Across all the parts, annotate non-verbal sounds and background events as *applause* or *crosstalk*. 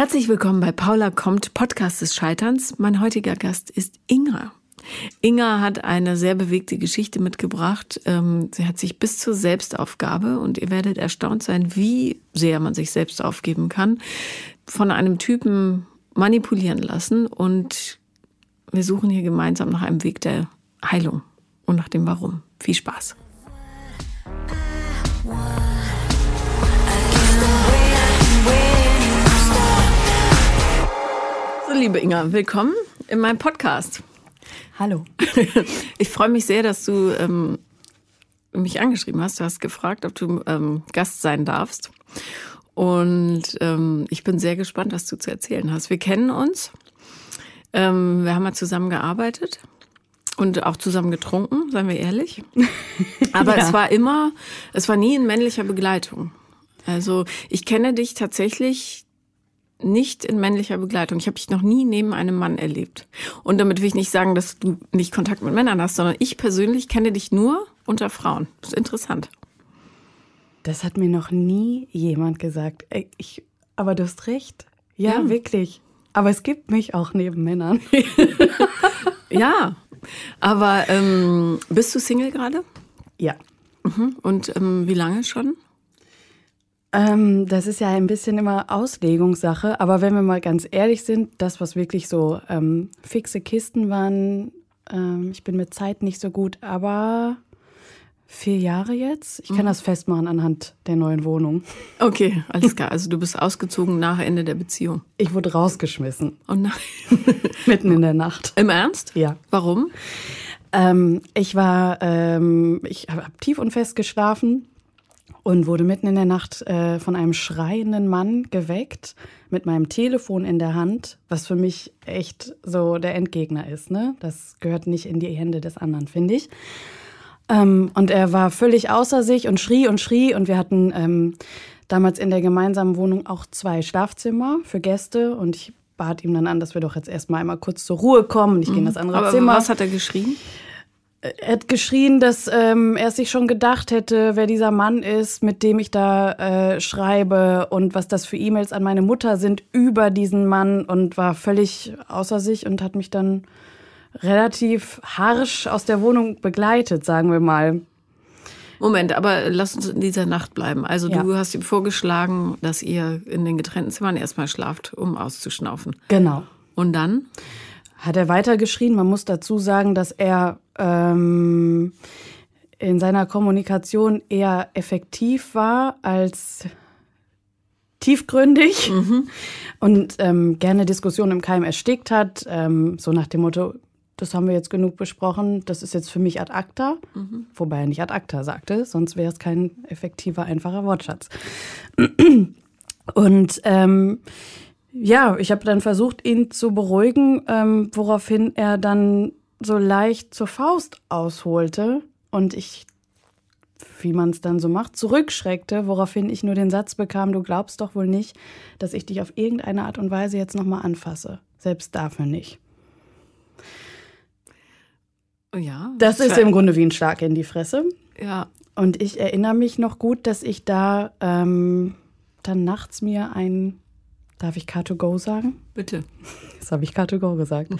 Herzlich willkommen bei Paula kommt, Podcast des Scheiterns. Mein heutiger Gast ist Inga. Inga hat eine sehr bewegte Geschichte mitgebracht. Ähm, sie hat sich bis zur Selbstaufgabe und ihr werdet erstaunt sein, wie sehr man sich selbst aufgeben kann, von einem Typen manipulieren lassen und wir suchen hier gemeinsam nach einem Weg der Heilung und nach dem Warum. Viel Spaß. So, liebe Inga, willkommen in meinem Podcast. Hallo. *laughs* Ich freue mich sehr, dass du ähm, mich angeschrieben hast. Du hast gefragt, ob du ähm, Gast sein darfst. Und ähm, ich bin sehr gespannt, was du zu erzählen hast. Wir kennen uns. Ähm, wir haben mal zusammen gearbeitet und auch zusammen getrunken, seien wir ehrlich. *laughs* Aber ja. es war immer, es war nie in männlicher Begleitung. Also ich kenne dich tatsächlich nicht in männlicher Begleitung. Ich habe dich noch nie neben einem Mann erlebt. Und damit will ich nicht sagen, dass du nicht Kontakt mit Männern hast, sondern ich persönlich kenne dich nur unter Frauen. Das ist interessant. Das hat mir noch nie jemand gesagt. Ich, aber du hast recht. Ja, ja. wirklich. Aber es gibt mich auch neben Männern. *laughs* ja, aber ähm, bist du Single gerade? Ja. Mhm. Und ähm, wie lange schon? Ähm, das ist ja ein bisschen immer Auslegungssache, aber wenn wir mal ganz ehrlich sind, das, was wirklich so ähm, fixe Kisten waren, ähm, ich bin mit Zeit nicht so gut, aber vier Jahre jetzt. Ich kann mhm. das festmachen anhand der neuen Wohnung. Okay, *laughs* alles klar. Also du bist ausgezogen nach Ende der Beziehung. Ich wurde rausgeschmissen. Oh nein. *laughs* Mitten in der Nacht. Im Ernst? Ja. Warum? Ähm, ich war, ähm, ich habe tief und fest geschlafen und wurde mitten in der Nacht äh, von einem schreienden Mann geweckt mit meinem Telefon in der Hand, was für mich echt so der Endgegner ist. Ne? Das gehört nicht in die Hände des anderen, finde ich. Ähm, und er war völlig außer sich und schrie und schrie. Und wir hatten ähm, damals in der gemeinsamen Wohnung auch zwei Schlafzimmer für Gäste. Und ich bat ihm dann an, dass wir doch jetzt erstmal einmal kurz zur Ruhe kommen. Und ich mhm. gehe in das andere Aber Zimmer. Was hat er geschrien? Er hat geschrien, dass ähm, er sich schon gedacht hätte, wer dieser Mann ist, mit dem ich da äh, schreibe und was das für E-Mails an meine Mutter sind über diesen Mann und war völlig außer sich und hat mich dann relativ harsch aus der Wohnung begleitet, sagen wir mal. Moment, aber lass uns in dieser Nacht bleiben. Also ja. du hast ihm vorgeschlagen, dass ihr in den getrennten Zimmern erstmal schlaft, um auszuschnaufen. Genau. Und dann? Hat er weitergeschrien. Man muss dazu sagen, dass er ähm, in seiner Kommunikation eher effektiv war als tiefgründig mhm. und ähm, gerne Diskussionen im Keim erstickt hat, ähm, so nach dem Motto, das haben wir jetzt genug besprochen, das ist jetzt für mich ad acta, mhm. wobei er nicht ad acta sagte, sonst wäre es kein effektiver, einfacher Wortschatz. Und ähm, ja, ich habe dann versucht, ihn zu beruhigen, ähm, woraufhin er dann so leicht zur Faust ausholte und ich, wie man es dann so macht, zurückschreckte, woraufhin ich nur den Satz bekam, du glaubst doch wohl nicht, dass ich dich auf irgendeine Art und Weise jetzt nochmal anfasse. Selbst dafür nicht. Ja. Das ist im Grunde wie ein Schlag in die Fresse. Ja. Und ich erinnere mich noch gut, dass ich da ähm, dann nachts mir ein, darf ich Car2Go sagen? Bitte. Das habe ich Car2Go gesagt.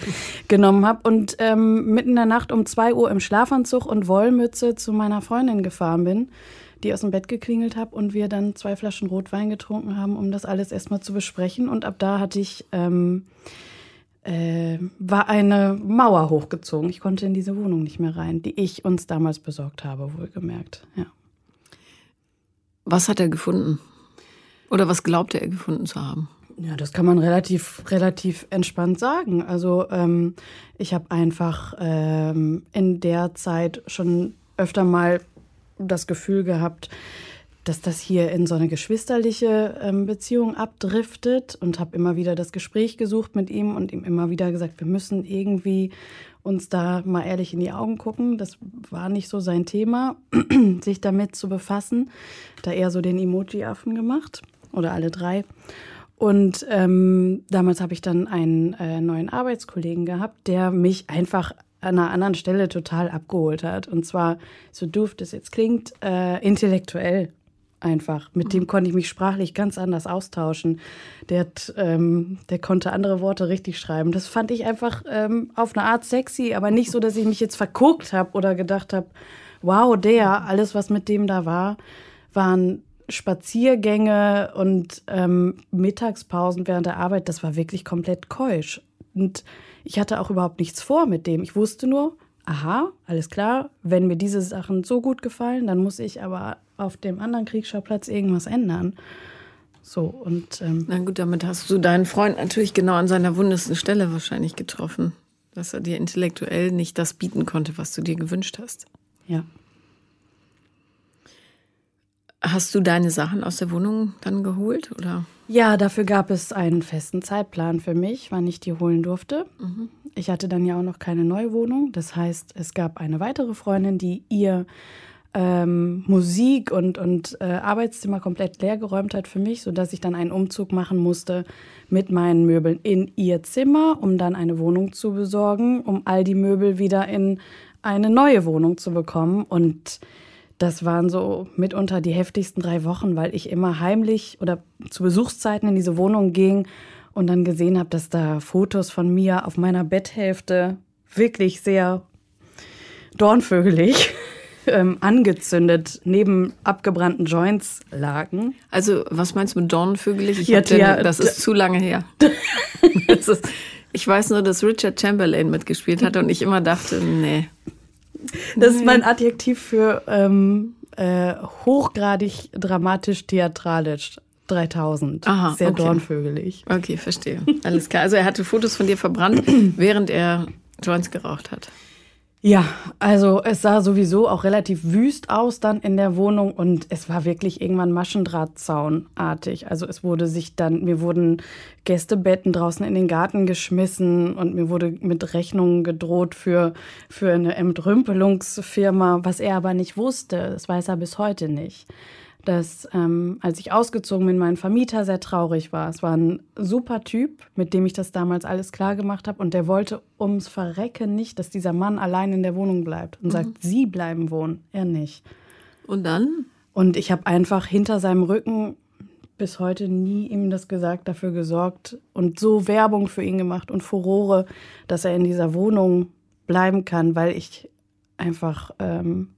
genommen habe und ähm, mitten in der Nacht um 2 Uhr im Schlafanzug und Wollmütze zu meiner Freundin gefahren bin, die aus dem Bett geklingelt habe und wir dann zwei Flaschen Rotwein getrunken haben, um das alles erstmal zu besprechen. Und ab da hatte ich. Ähm, äh, war eine Mauer hochgezogen. Ich konnte in diese Wohnung nicht mehr rein, die ich uns damals besorgt habe, wohlgemerkt. Ja. Was hat er gefunden? Oder was glaubte er gefunden zu haben? Ja, das kann man relativ, relativ entspannt sagen. Also ähm, ich habe einfach ähm, in der Zeit schon öfter mal das Gefühl gehabt, dass das hier in so eine geschwisterliche ähm, Beziehung abdriftet und habe immer wieder das Gespräch gesucht mit ihm und ihm immer wieder gesagt, wir müssen irgendwie uns da mal ehrlich in die Augen gucken. Das war nicht so sein Thema, *clears throat* sich damit zu befassen. Da eher so den Emoji-Affen gemacht oder alle drei. Und ähm, damals habe ich dann einen äh, neuen Arbeitskollegen gehabt, der mich einfach an einer anderen Stelle total abgeholt hat. Und zwar, so doof das jetzt klingt, äh, intellektuell einfach. Mit dem konnte ich mich sprachlich ganz anders austauschen. Der, hat, ähm, der konnte andere Worte richtig schreiben. Das fand ich einfach ähm, auf eine Art sexy, aber nicht so, dass ich mich jetzt verguckt habe oder gedacht habe, wow, der, alles, was mit dem da war, waren Spaziergänge und ähm, Mittagspausen während der Arbeit. Das war wirklich komplett keusch. Und ich hatte auch überhaupt nichts vor mit dem. Ich wusste nur, aha, alles klar, wenn mir diese Sachen so gut gefallen, dann muss ich aber auf dem anderen Kriegsschauplatz irgendwas ändern. So und. Ähm, Na gut, damit hast du deinen Freund natürlich genau an seiner wundesten Stelle wahrscheinlich getroffen, dass er dir intellektuell nicht das bieten konnte, was du dir gewünscht hast. Ja. Hast du deine Sachen aus der Wohnung dann geholt oder? Ja, dafür gab es einen festen Zeitplan für mich, wann ich die holen durfte. Mhm. Ich hatte dann ja auch noch keine neue Wohnung. Das heißt, es gab eine weitere Freundin, die ihr ähm, Musik und, und äh, Arbeitszimmer komplett leergeräumt hat für mich, sodass ich dann einen Umzug machen musste mit meinen Möbeln in ihr Zimmer, um dann eine Wohnung zu besorgen, um all die Möbel wieder in eine neue Wohnung zu bekommen. Und das waren so mitunter die heftigsten drei Wochen, weil ich immer heimlich oder zu Besuchszeiten in diese Wohnung ging und dann gesehen habe, dass da Fotos von mir auf meiner Betthälfte wirklich sehr dornvögelig *laughs* ähm, angezündet neben abgebrannten Joints lagen. Also, was meinst du mit dornvögelig? Ich ja, den, das ist zu lange her. *laughs* ist, ich weiß nur, dass Richard Chamberlain mitgespielt hat und ich immer dachte, nee. Das ist mein Adjektiv für ähm, äh, hochgradig dramatisch theatralisch. 3000. Aha, Sehr okay. dornvögelig. Okay, verstehe. Alles klar. Also er hatte Fotos von dir verbrannt, während er Joints geraucht hat. Ja, also es sah sowieso auch relativ wüst aus dann in der Wohnung und es war wirklich irgendwann Maschendrahtzaunartig. Also es wurde sich dann, mir wurden Gästebetten draußen in den Garten geschmissen und mir wurde mit Rechnungen gedroht für, für eine Entrümpelungsfirma, was er aber nicht wusste. Das weiß er bis heute nicht dass ähm, als ich ausgezogen bin, mein Vermieter sehr traurig war. Es war ein super Typ, mit dem ich das damals alles klar gemacht habe. Und der wollte ums Verrecken nicht, dass dieser Mann allein in der Wohnung bleibt und mhm. sagt, Sie bleiben wohnen, er nicht. Und dann? Und ich habe einfach hinter seinem Rücken bis heute nie ihm das gesagt, dafür gesorgt und so Werbung für ihn gemacht und Furore, dass er in dieser Wohnung bleiben kann, weil ich einfach ähm,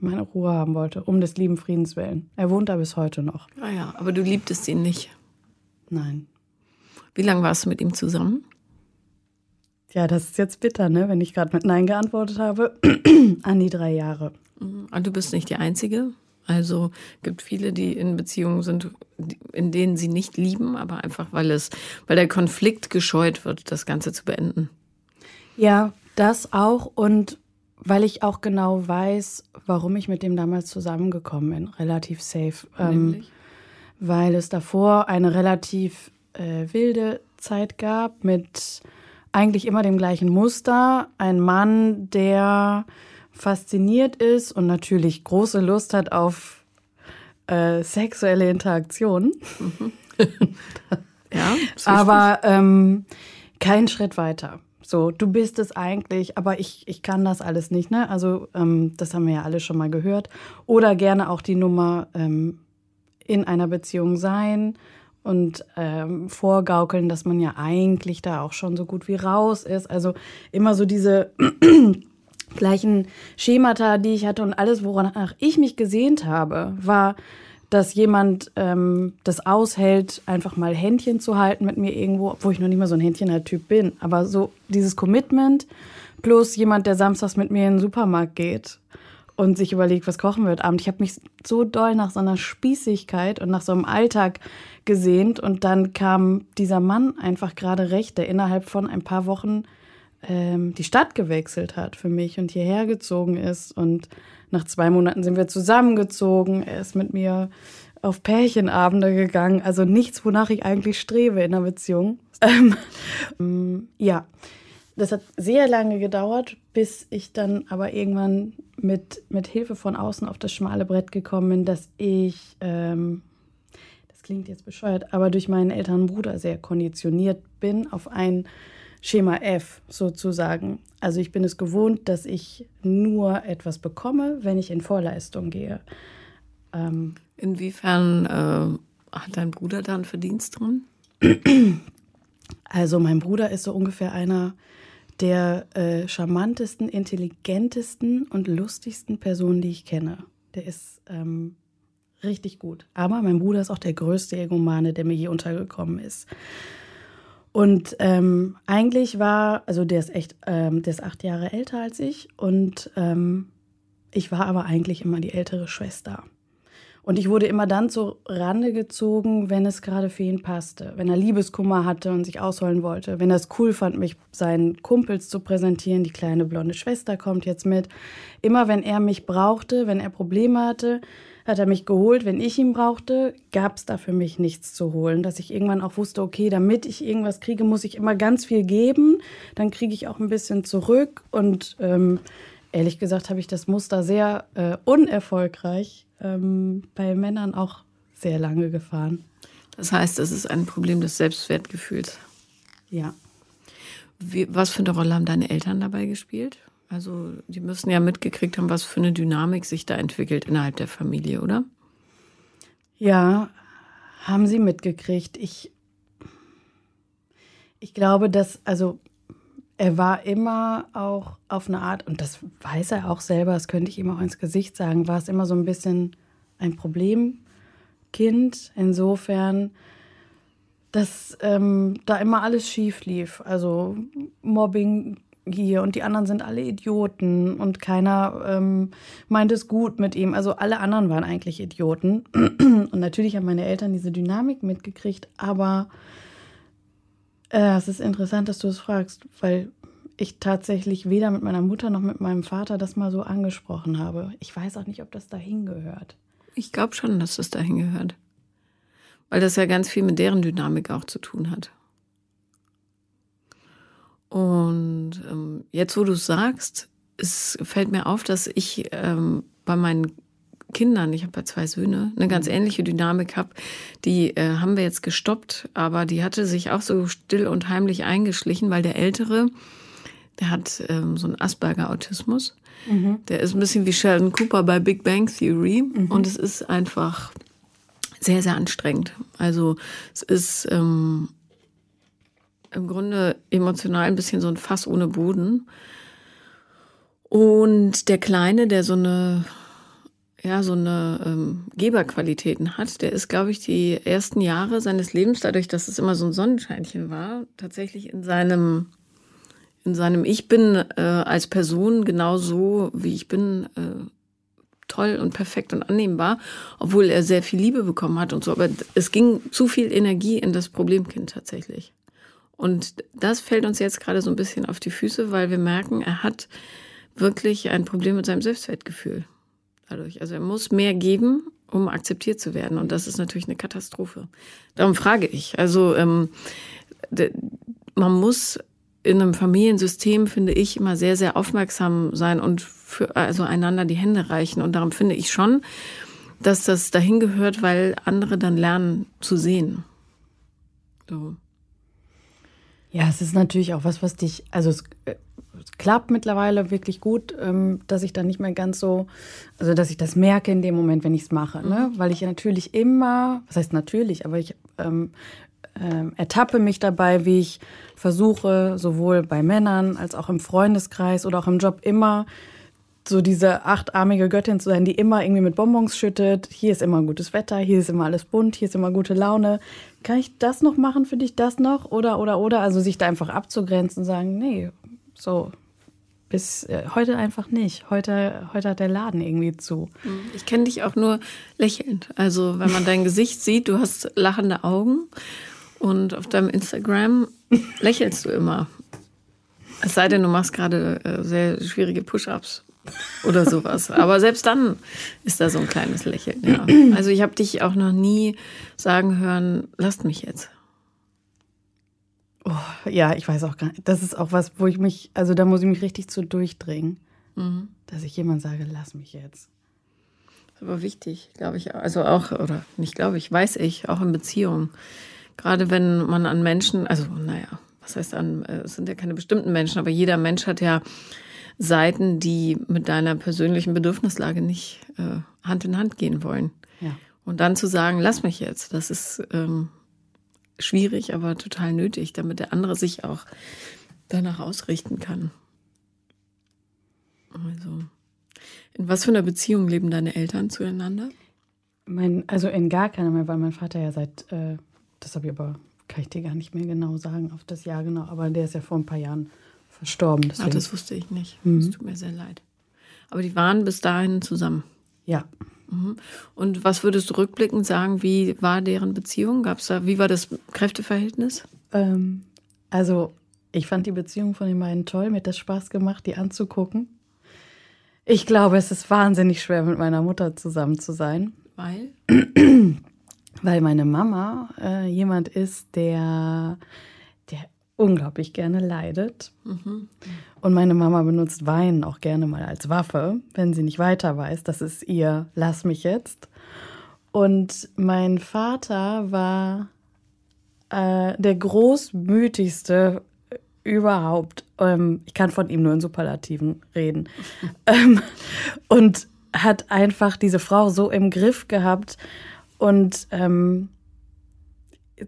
meine Ruhe haben wollte, um des lieben Friedens willen. Er wohnt da bis heute noch. Ah ja, aber du liebtest ihn nicht. Nein. Wie lange warst du mit ihm zusammen? Ja, das ist jetzt bitter, ne? wenn ich gerade mit Nein geantwortet habe. *clears throat* An die drei Jahre. Und ah, du bist nicht die Einzige. Also gibt viele, die in Beziehungen sind, in denen sie nicht lieben, aber einfach weil es, weil der Konflikt gescheut wird, das Ganze zu beenden. Ja, das auch. Und weil ich auch genau weiß, warum ich mit dem damals zusammengekommen bin, relativ safe. Ähm, weil es davor eine relativ äh, wilde Zeit gab mit eigentlich immer dem gleichen Muster. Ein Mann, der fasziniert ist und natürlich große Lust hat auf äh, sexuelle Interaktion. Mhm. *laughs* ja, aber ähm, kein Schritt weiter. So, du bist es eigentlich, aber ich, ich kann das alles nicht, ne? Also, ähm, das haben wir ja alle schon mal gehört. Oder gerne auch die Nummer ähm, in einer Beziehung sein und ähm, vorgaukeln, dass man ja eigentlich da auch schon so gut wie raus ist. Also immer so diese *clears throat* gleichen Schemata, die ich hatte und alles, woran ich mich gesehnt habe, war dass jemand ähm, das aushält, einfach mal Händchen zu halten mit mir irgendwo, obwohl ich noch nicht mal so ein Händchen-Typ bin. Aber so dieses Commitment plus jemand, der samstags mit mir in den Supermarkt geht und sich überlegt, was kochen wird abend. Ich habe mich so doll nach so einer Spießigkeit und nach so einem Alltag gesehnt und dann kam dieser Mann einfach gerade recht, der innerhalb von ein paar Wochen ähm, die Stadt gewechselt hat für mich und hierher gezogen ist und nach zwei Monaten sind wir zusammengezogen. Er ist mit mir auf Pärchenabende gegangen. Also nichts, wonach ich eigentlich strebe in einer Beziehung. *laughs* Ähm, ja, das hat sehr lange gedauert, bis ich dann aber irgendwann mit, mit Hilfe von außen auf das schmale Brett gekommen bin, dass ich, ähm, das klingt jetzt bescheuert, aber durch meinen älteren Bruder sehr konditioniert bin auf ein Schema F sozusagen. Also ich bin es gewohnt, dass ich nur etwas bekomme, wenn ich in Vorleistung gehe. Ähm, Inwiefern äh, hat dein Bruder da einen Verdienst drin? Also mein Bruder ist so ungefähr einer der äh, charmantesten, intelligentesten und lustigsten Personen, die ich kenne. Der ist ähm, richtig gut. Aber mein Bruder ist auch der größte Egomane, der mir je untergekommen ist. Und ähm, eigentlich war, also der ist echt, ähm, der ist acht Jahre älter als ich und ähm, ich war aber eigentlich immer die ältere Schwester. Und ich wurde immer dann zur Rande gezogen, wenn es gerade für ihn passte. Wenn er Liebeskummer hatte und sich ausholen wollte. Wenn er es cool fand, mich seinen Kumpels zu präsentieren. Die kleine blonde Schwester kommt jetzt mit. Immer wenn er mich brauchte, wenn er Probleme hatte, hat er mich geholt. Wenn ich ihn brauchte, gab es da für mich nichts zu holen. Dass ich irgendwann auch wusste, okay, damit ich irgendwas kriege, muss ich immer ganz viel geben. Dann kriege ich auch ein bisschen zurück. Und ähm, ehrlich gesagt habe ich das Muster sehr äh, unerfolgreich ähm, bei Männern auch sehr lange gefahren. Das heißt, es ist ein Problem des Selbstwertgefühls. Ja. Wie, was für eine Rolle haben deine Eltern dabei gespielt? Also, die müssen ja mitgekriegt haben, was für eine Dynamik sich da entwickelt innerhalb der Familie, oder? Ja, haben sie mitgekriegt. Ich, ich glaube, dass, also er war immer auch auf eine Art, und das weiß er auch selber, das könnte ich ihm auch ins Gesicht sagen, war es immer so ein bisschen ein Problemkind. Insofern, dass ähm, da immer alles schief lief. Also Mobbing hier und die anderen sind alle Idioten und keiner ähm, meint es gut mit ihm. Also alle anderen waren eigentlich Idioten. *clears throat* Und natürlich haben meine Eltern diese Dynamik mitgekriegt, aber äh, es ist interessant, dass du es fragst, weil ich tatsächlich weder mit meiner Mutter noch mit meinem Vater das mal so angesprochen habe. Ich weiß auch nicht, ob das dahin gehört. Ich glaube schon, dass das dahin gehört. Weil das ja ganz viel mit deren Dynamik auch zu tun hat. Und ähm, jetzt, wo du es sagst, es fällt mir auf, dass ich ähm, bei meinen Kindern, ich habe ja zwei Söhne, eine ganz ähnliche Dynamik habe. Die äh, haben wir jetzt gestoppt, aber die hatte sich auch so still und heimlich eingeschlichen, weil der Ältere, der hat ähm, so einen Asperger-Autismus. Mhm. Der ist ein bisschen wie Sheldon Cooper bei Big Bang Theory mhm. und es ist einfach sehr, sehr anstrengend. Also es ist ähm, im Grunde emotional ein bisschen so ein Fass ohne Boden. Und der Kleine, der so eine ja, so eine ähm, Geberqualitäten hat, der ist, glaube ich, die ersten Jahre seines Lebens, dadurch, dass es immer so ein Sonnenscheinchen war, tatsächlich in seinem, in seinem Ich bin äh, als Person genauso, wie ich bin, äh, toll und perfekt und annehmbar, obwohl er sehr viel Liebe bekommen hat und so. Aber es ging zu viel Energie in das Problemkind tatsächlich. Und das fällt uns jetzt gerade so ein bisschen auf die Füße, weil wir merken, er hat wirklich ein Problem mit seinem Selbstwertgefühl dadurch. Also er muss mehr geben, um akzeptiert zu werden. Und das ist natürlich eine Katastrophe. Darum frage ich. Also ähm, man muss in einem Familiensystem, finde ich, immer sehr, sehr aufmerksam sein und für, also einander die Hände reichen. Und darum finde ich schon, dass das dahin gehört, weil andere dann lernen zu sehen. So. Ja, es ist natürlich auch was, was dich, also es äh, klappt mittlerweile wirklich gut, ähm, dass ich dann nicht mehr ganz so, also dass ich das merke in dem Moment, wenn ich es mache. Ne? Mhm. Weil ich natürlich immer, was heißt natürlich, aber ich ähm, ähm, ertappe mich dabei, wie ich versuche, sowohl bei Männern als auch im Freundeskreis oder auch im Job immer so diese achtarmige Göttin zu sein, die immer irgendwie mit Bonbons schüttet. Hier ist immer gutes Wetter, hier ist immer alles bunt, hier ist immer gute Laune. Kann ich das noch machen für dich, das noch? Oder, oder, oder? Also sich da einfach abzugrenzen und sagen, nee, so, bis äh, heute einfach nicht. Heute, heute hat der Laden irgendwie zu. Mhm. Ich kenne dich auch nur lächelnd. Also wenn man dein Gesicht sieht, du hast lachende Augen und auf deinem Instagram lächelst du immer. Es sei denn, du machst gerade äh, sehr schwierige Push-ups oder sowas. Aber selbst dann ist da so ein kleines Lächeln. Ja. Also ich habe dich auch noch nie sagen hören, lasst mich jetzt. Oh, ja, ich weiß auch gar nicht. Das ist auch was, wo ich mich, also da muss ich mich richtig zu durchdringen, mhm. dass ich jemand sage, lass mich jetzt. Das ist aber wichtig, glaube ich. Also auch, oder nicht glaube ich, weiß ich, auch in Beziehungen. Gerade wenn man an Menschen, also naja, was heißt an, äh, es sind ja keine bestimmten Menschen, aber jeder Mensch hat ja Seiten, die mit deiner persönlichen Bedürfnislage nicht äh, Hand in Hand gehen wollen. Ja. Und dann zu sagen, lass mich jetzt, das ist ähm, schwierig, aber total nötig, damit der andere sich auch danach ausrichten kann. Also, in was für einer Beziehung leben deine Eltern zueinander? Mein, also in gar keiner mehr, weil mein Vater ja seit, äh, das habe ich aber, kann ich dir gar nicht mehr genau sagen, auf das Jahr genau, aber der ist ja vor ein paar Jahren verstorben. Ah, das wusste ich nicht. Mhm. Das tut mir sehr leid. Aber die waren bis dahin zusammen. Ja. Mhm. Und was würdest du rückblickend sagen, wie war deren Beziehung? Gab's da, wie war das Kräfteverhältnis? Ähm, also, ich fand die Beziehung von den beiden toll. Mir hat das Spaß gemacht, die anzugucken. Ich glaube, es ist wahnsinnig schwer, mit meiner Mutter zusammen zu sein. Weil? Weil meine Mama äh, jemand ist, der unglaublich gerne leidet. Mhm. Und meine Mama benutzt Wein auch gerne mal als Waffe, wenn sie nicht weiter weiß. Das ist ihr Lass mich jetzt. Und mein Vater war äh, der großmütigste überhaupt. Ähm, ich kann von ihm nur in Superlativen reden. *laughs* ähm, und hat einfach diese Frau so im Griff gehabt und ähm,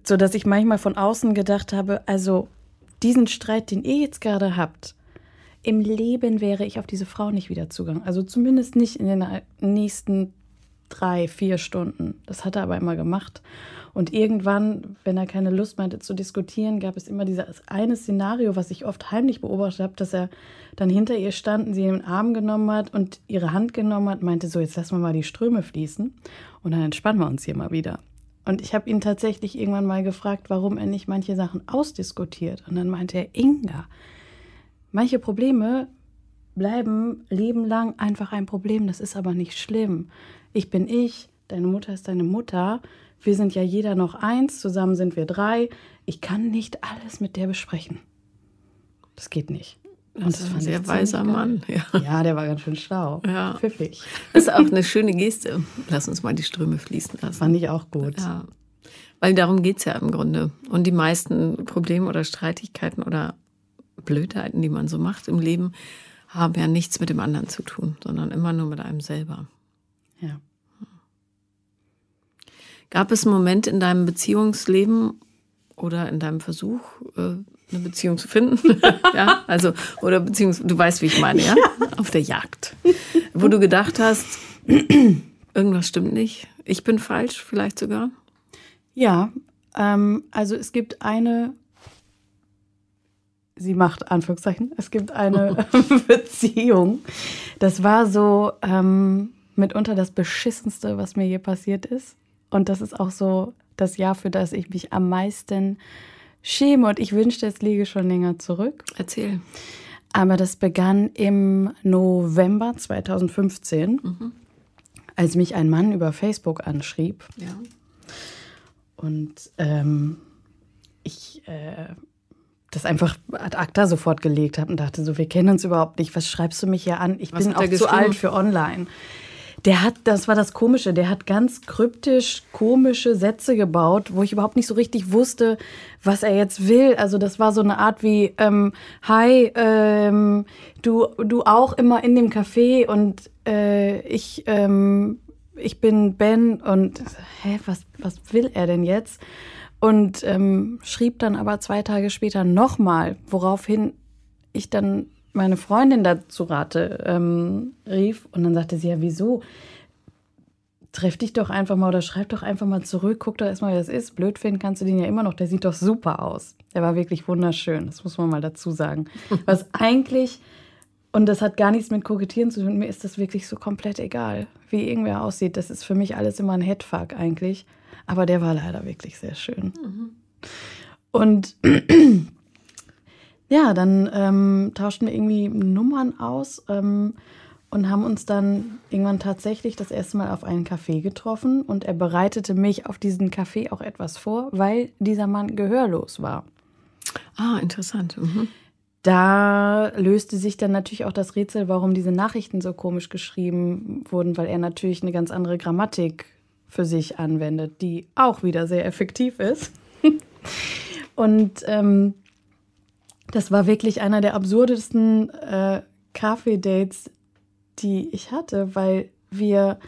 so dass ich manchmal von außen gedacht habe, also diesen Streit, den ihr jetzt gerade habt, im Leben wäre ich auf diese Frau nicht wieder zugegangen. Also zumindest nicht in den nächsten drei, vier Stunden. Das hat er aber immer gemacht. Und irgendwann, wenn er keine Lust hatte zu diskutieren, gab es immer dieses eine Szenario, was ich oft heimlich beobachtet habe, dass er dann hinter ihr stand sie in den Arm genommen hat und ihre Hand genommen hat, meinte so, jetzt lassen wir mal die Ströme fließen und dann entspannen wir uns hier mal wieder. Und ich habe ihn tatsächlich irgendwann mal gefragt, warum er nicht manche Sachen ausdiskutiert. Und dann meinte er, Inga, Manche Probleme bleiben lebenlang einfach ein Problem. Das ist aber nicht schlimm. Ich bin ich, deine Mutter ist deine Mutter. Wir sind ja jeder noch eins, zusammen sind wir drei. Ich kann nicht alles mit der besprechen. Das geht nicht. Und das, ist ein sehr weiser Mann. *laughs* Ja. ja. der war ganz schön schlau. Ja. Pfiffig. Das ist auch eine schöne Geste. Lass uns mal die Ströme fließen lassen. Fand ich auch gut. Ja. Weil darum geht es ja im Grunde. Und die meisten Probleme oder Streitigkeiten oder Blödheiten, die man so macht im Leben, haben ja nichts mit dem anderen zu tun, sondern immer nur mit einem selber. Ja. Gab es einen Moment in deinem Beziehungsleben oder in deinem Versuch, äh, eine Beziehung zu finden? *laughs* ja, also, oder beziehungsweise, du weißt, wie ich meine, ja? Auf der Jagd. Wo du gedacht hast, *clears throat* irgendwas stimmt nicht, ich bin falsch, vielleicht sogar? Ja, ähm, also es gibt eine sie macht Anführungszeichen, es gibt eine *laughs* Beziehung. Das war so ähm, mitunter das Beschissenste, was mir je passiert ist. Und das ist auch so das Jahr, für das ich mich am meisten schäme. Und ich wünschte, es liege schon länger zurück. Erzähl. Aber das begann im November 2015, mhm. als mich ein Mann über Facebook anschrieb. Ja. Und ähm, ich äh, das einfach ad acta sofort gelegt habe und dachte so, wir kennen uns überhaupt nicht. Was schreibst du mich hier an? Ich Was bin auch zu alt für online. Der hat, das war das Komische, der hat ganz kryptisch komische Sätze gebaut, wo ich überhaupt nicht so richtig wusste, was er jetzt will. Also das war so eine Art wie, ähm, hi, ähm, du, du auch immer in dem Café und äh, ich, ähm, ich bin Ben und hä, was, was will er denn jetzt? und ähm, schrieb dann aber zwei Tage später nochmal, woraufhin ich dann meine Freundin dazu rate ähm, rief und dann sagte sie ja, wieso? Treff dich doch einfach mal oder schreib doch einfach mal zurück, guck doch erstmal, wie das ist. Blöd finden kannst du den ja immer noch, der sieht doch super aus. Der war wirklich wunderschön, das muss man mal dazu sagen. *laughs* Was eigentlich, und das hat gar nichts mit Kokettieren zu tun, mir ist das wirklich so komplett egal, wie irgendwer aussieht. Das ist für mich alles immer ein Headfuck eigentlich. Aber der war leider wirklich sehr schön. Mhm. Und *clears throat* ja, dann ähm, tauschten wir irgendwie Nummern aus ähm, und haben uns dann irgendwann tatsächlich das erste Mal auf einen Café getroffen. Und er bereitete mich auf diesen Café auch etwas vor, weil dieser Mann gehörlos war. Ah, interessant. Mhm. Da löste sich dann natürlich auch das Rätsel, warum diese Nachrichten so komisch geschrieben wurden, weil er natürlich eine ganz andere Grammatik für sich anwendet, die auch wieder sehr effektiv ist. *laughs* Und ähm, das war wirklich einer der absurdesten äh, Kaffee-Dates, die ich hatte, weil wir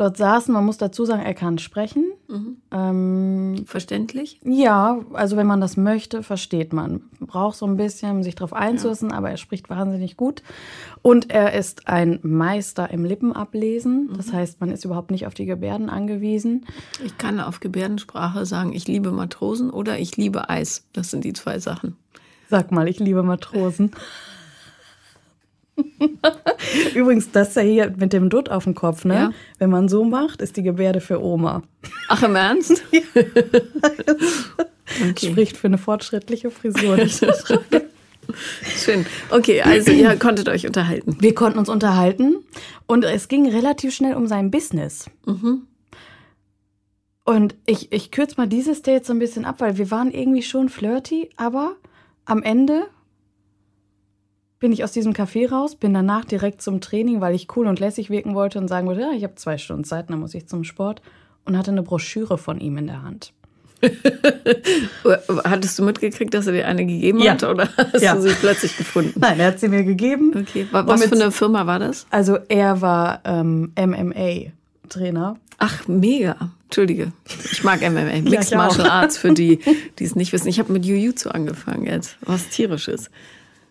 dort saßen. Man muss dazu sagen, er kann sprechen. Mhm. Ähm, Verständlich? ja, also wenn man das möchte, versteht man. Braucht so ein bisschen, um sich darauf einzulassen, aber er spricht wahnsinnig gut. Und er ist ein Meister im Lippenablesen. Das heißt, man ist überhaupt nicht auf die Gebärden angewiesen. Ich kann auf Gebärdensprache sagen, ich liebe Matrosen oder ich liebe Eis. Das sind die zwei Sachen. Sag mal, ich liebe Matrosen. *laughs* Übrigens, das da hier mit dem Dutt auf dem Kopf, ne? Ja. Wenn man so macht, ist die Gebärde für Oma. Ach, im Ernst? *laughs* okay. Spricht für eine fortschrittliche Frisur. Schön. Okay, also ihr konntet euch unterhalten. Wir konnten uns unterhalten und es ging relativ schnell um sein Business. Und ich, ich kürze mal dieses Date so ein bisschen ab, weil wir waren irgendwie schon flirty, aber am Ende bin ich aus diesem Café raus, bin danach direkt zum Training, weil ich cool und lässig wirken wollte und sagen wollte, ja, ich habe zwei Stunden Zeit, dann muss ich zum Sport und hatte eine Broschüre von ihm in der Hand. *laughs* Hattest du mitgekriegt, dass er dir eine gegeben Ja. hat oder hast Ja. du sie plötzlich gefunden? Nein, er hat sie mir gegeben. Okay, wa- was Womit- für eine Firma war das? Also er war ähm, MMA-Trainer. Ach, mega. Entschuldige. Ich mag MMA. *laughs* Mixed ich auch. Martial Arts für die, die es nicht wissen. Ich habe mit Jiu-Jitsu angefangen jetzt. Was tierisches.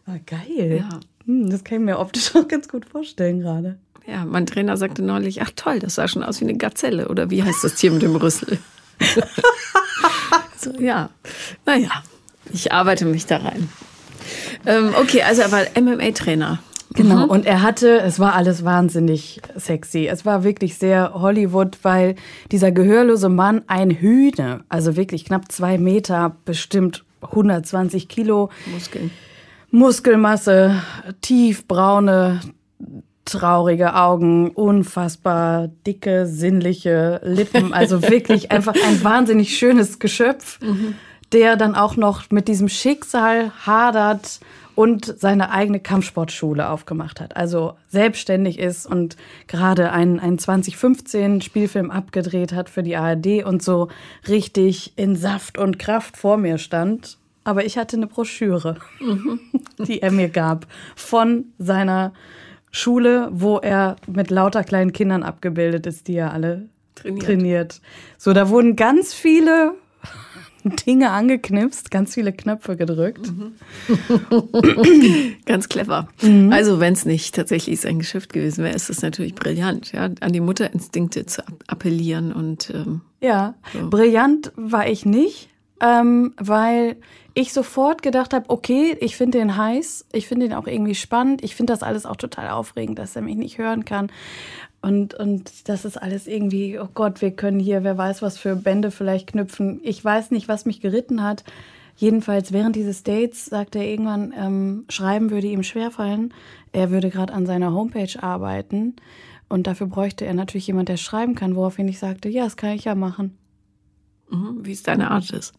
Ah, geil. Ja. Hm, das kann ich mir optisch *laughs* auch ganz gut vorstellen gerade. Ja, mein Trainer sagte neulich, ach toll, das sah schon aus wie eine Gazelle. Oder wie heißt das Tier mit dem Rüssel? *laughs* so, ja. Naja, ich arbeite mich da rein. Ähm, okay, also er war MMA-Trainer. Genau, und er hatte, es war alles wahnsinnig sexy. Es war wirklich sehr Hollywood, weil dieser gehörlose Mann ein Hühne, also wirklich knapp zwei Meter, bestimmt 120 Kilo, Muskeln. Muskelmasse, tiefbraune, traurige Augen, unfassbar dicke, sinnliche Lippen. Also *laughs* wirklich einfach ein wahnsinnig schönes Geschöpf, der dann auch noch mit diesem Schicksal hadert und seine eigene Kampfsportschule aufgemacht hat. Also selbstständig ist und gerade einen, einen 2015 Spielfilm abgedreht hat für die ARD und so richtig in Saft und Kraft vor mir stand. Aber ich hatte eine Broschüre, die er mir gab von seiner Schule, wo er mit lauter kleinen Kindern abgebildet ist, die er alle Trainiert. trainiert. So, da wurden ganz viele *laughs* Dinge angeknipst, ganz viele Knöpfe gedrückt. Ganz clever. Mhm. Also, wenn es nicht tatsächlich sein Geschäft gewesen wäre, ist es natürlich brillant, ja, an die Mutterinstinkte zu app- appellieren und ähm, Ja, So. brillant war ich nicht, ähm, weil ich sofort gedacht habe, okay, ich finde den heiß, ich finde ihn auch irgendwie spannend, ich finde das alles auch total aufregend, dass er mich nicht hören kann. Und, und das ist alles irgendwie, oh Gott, wir können hier, wer weiß, was für Bände vielleicht knüpfen. Ich weiß nicht, was mich geritten hat. Jedenfalls während dieses Dates sagte er irgendwann, ähm, schreiben würde ihm schwerfallen. Er würde gerade an seiner Homepage arbeiten. Und dafür bräuchte er natürlich jemand, der schreiben kann, woraufhin ich sagte, ja, das kann ich ja machen. mhm, wie es deine Art ist.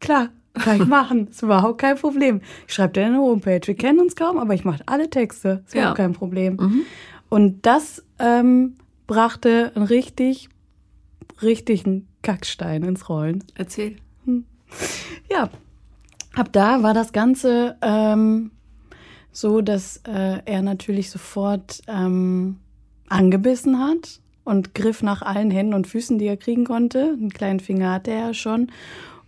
Klar, kann ich machen. Ist überhaupt kein Problem. Ich schreibe dir eine Homepage. Wir kennen uns kaum, aber ich mache alle Texte. Ist Ja. überhaupt kein Problem. Und das ähm, brachte einen richtig, richtigen Kackstein ins Rollen. Erzähl. Ja, ab da war das Ganze ähm, so, dass äh, er natürlich sofort ähm, angebissen hat und griff nach allen Händen und Füßen, die er kriegen konnte. Einen kleinen Finger hatte er ja schon.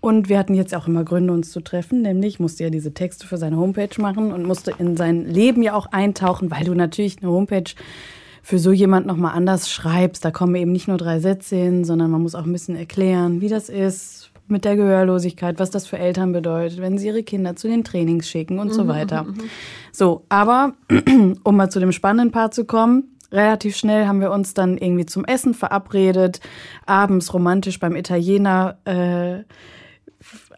Und wir hatten jetzt auch immer Gründe, uns zu treffen. Nämlich musste er diese Texte für seine Homepage machen und musste in sein Leben ja auch eintauchen, weil du natürlich eine Homepage für so jemand nochmal anders schreibst. Da kommen eben nicht nur drei Sätze hin, sondern man muss auch ein bisschen erklären, wie das ist mit der Gehörlosigkeit, was das für Eltern bedeutet, wenn sie ihre Kinder zu den Trainings schicken und so weiter. So, aber *clears throat* um mal zu dem spannenden Part zu kommen, relativ schnell haben wir uns dann irgendwie zum Essen verabredet, abends romantisch beim Italiener. Äh,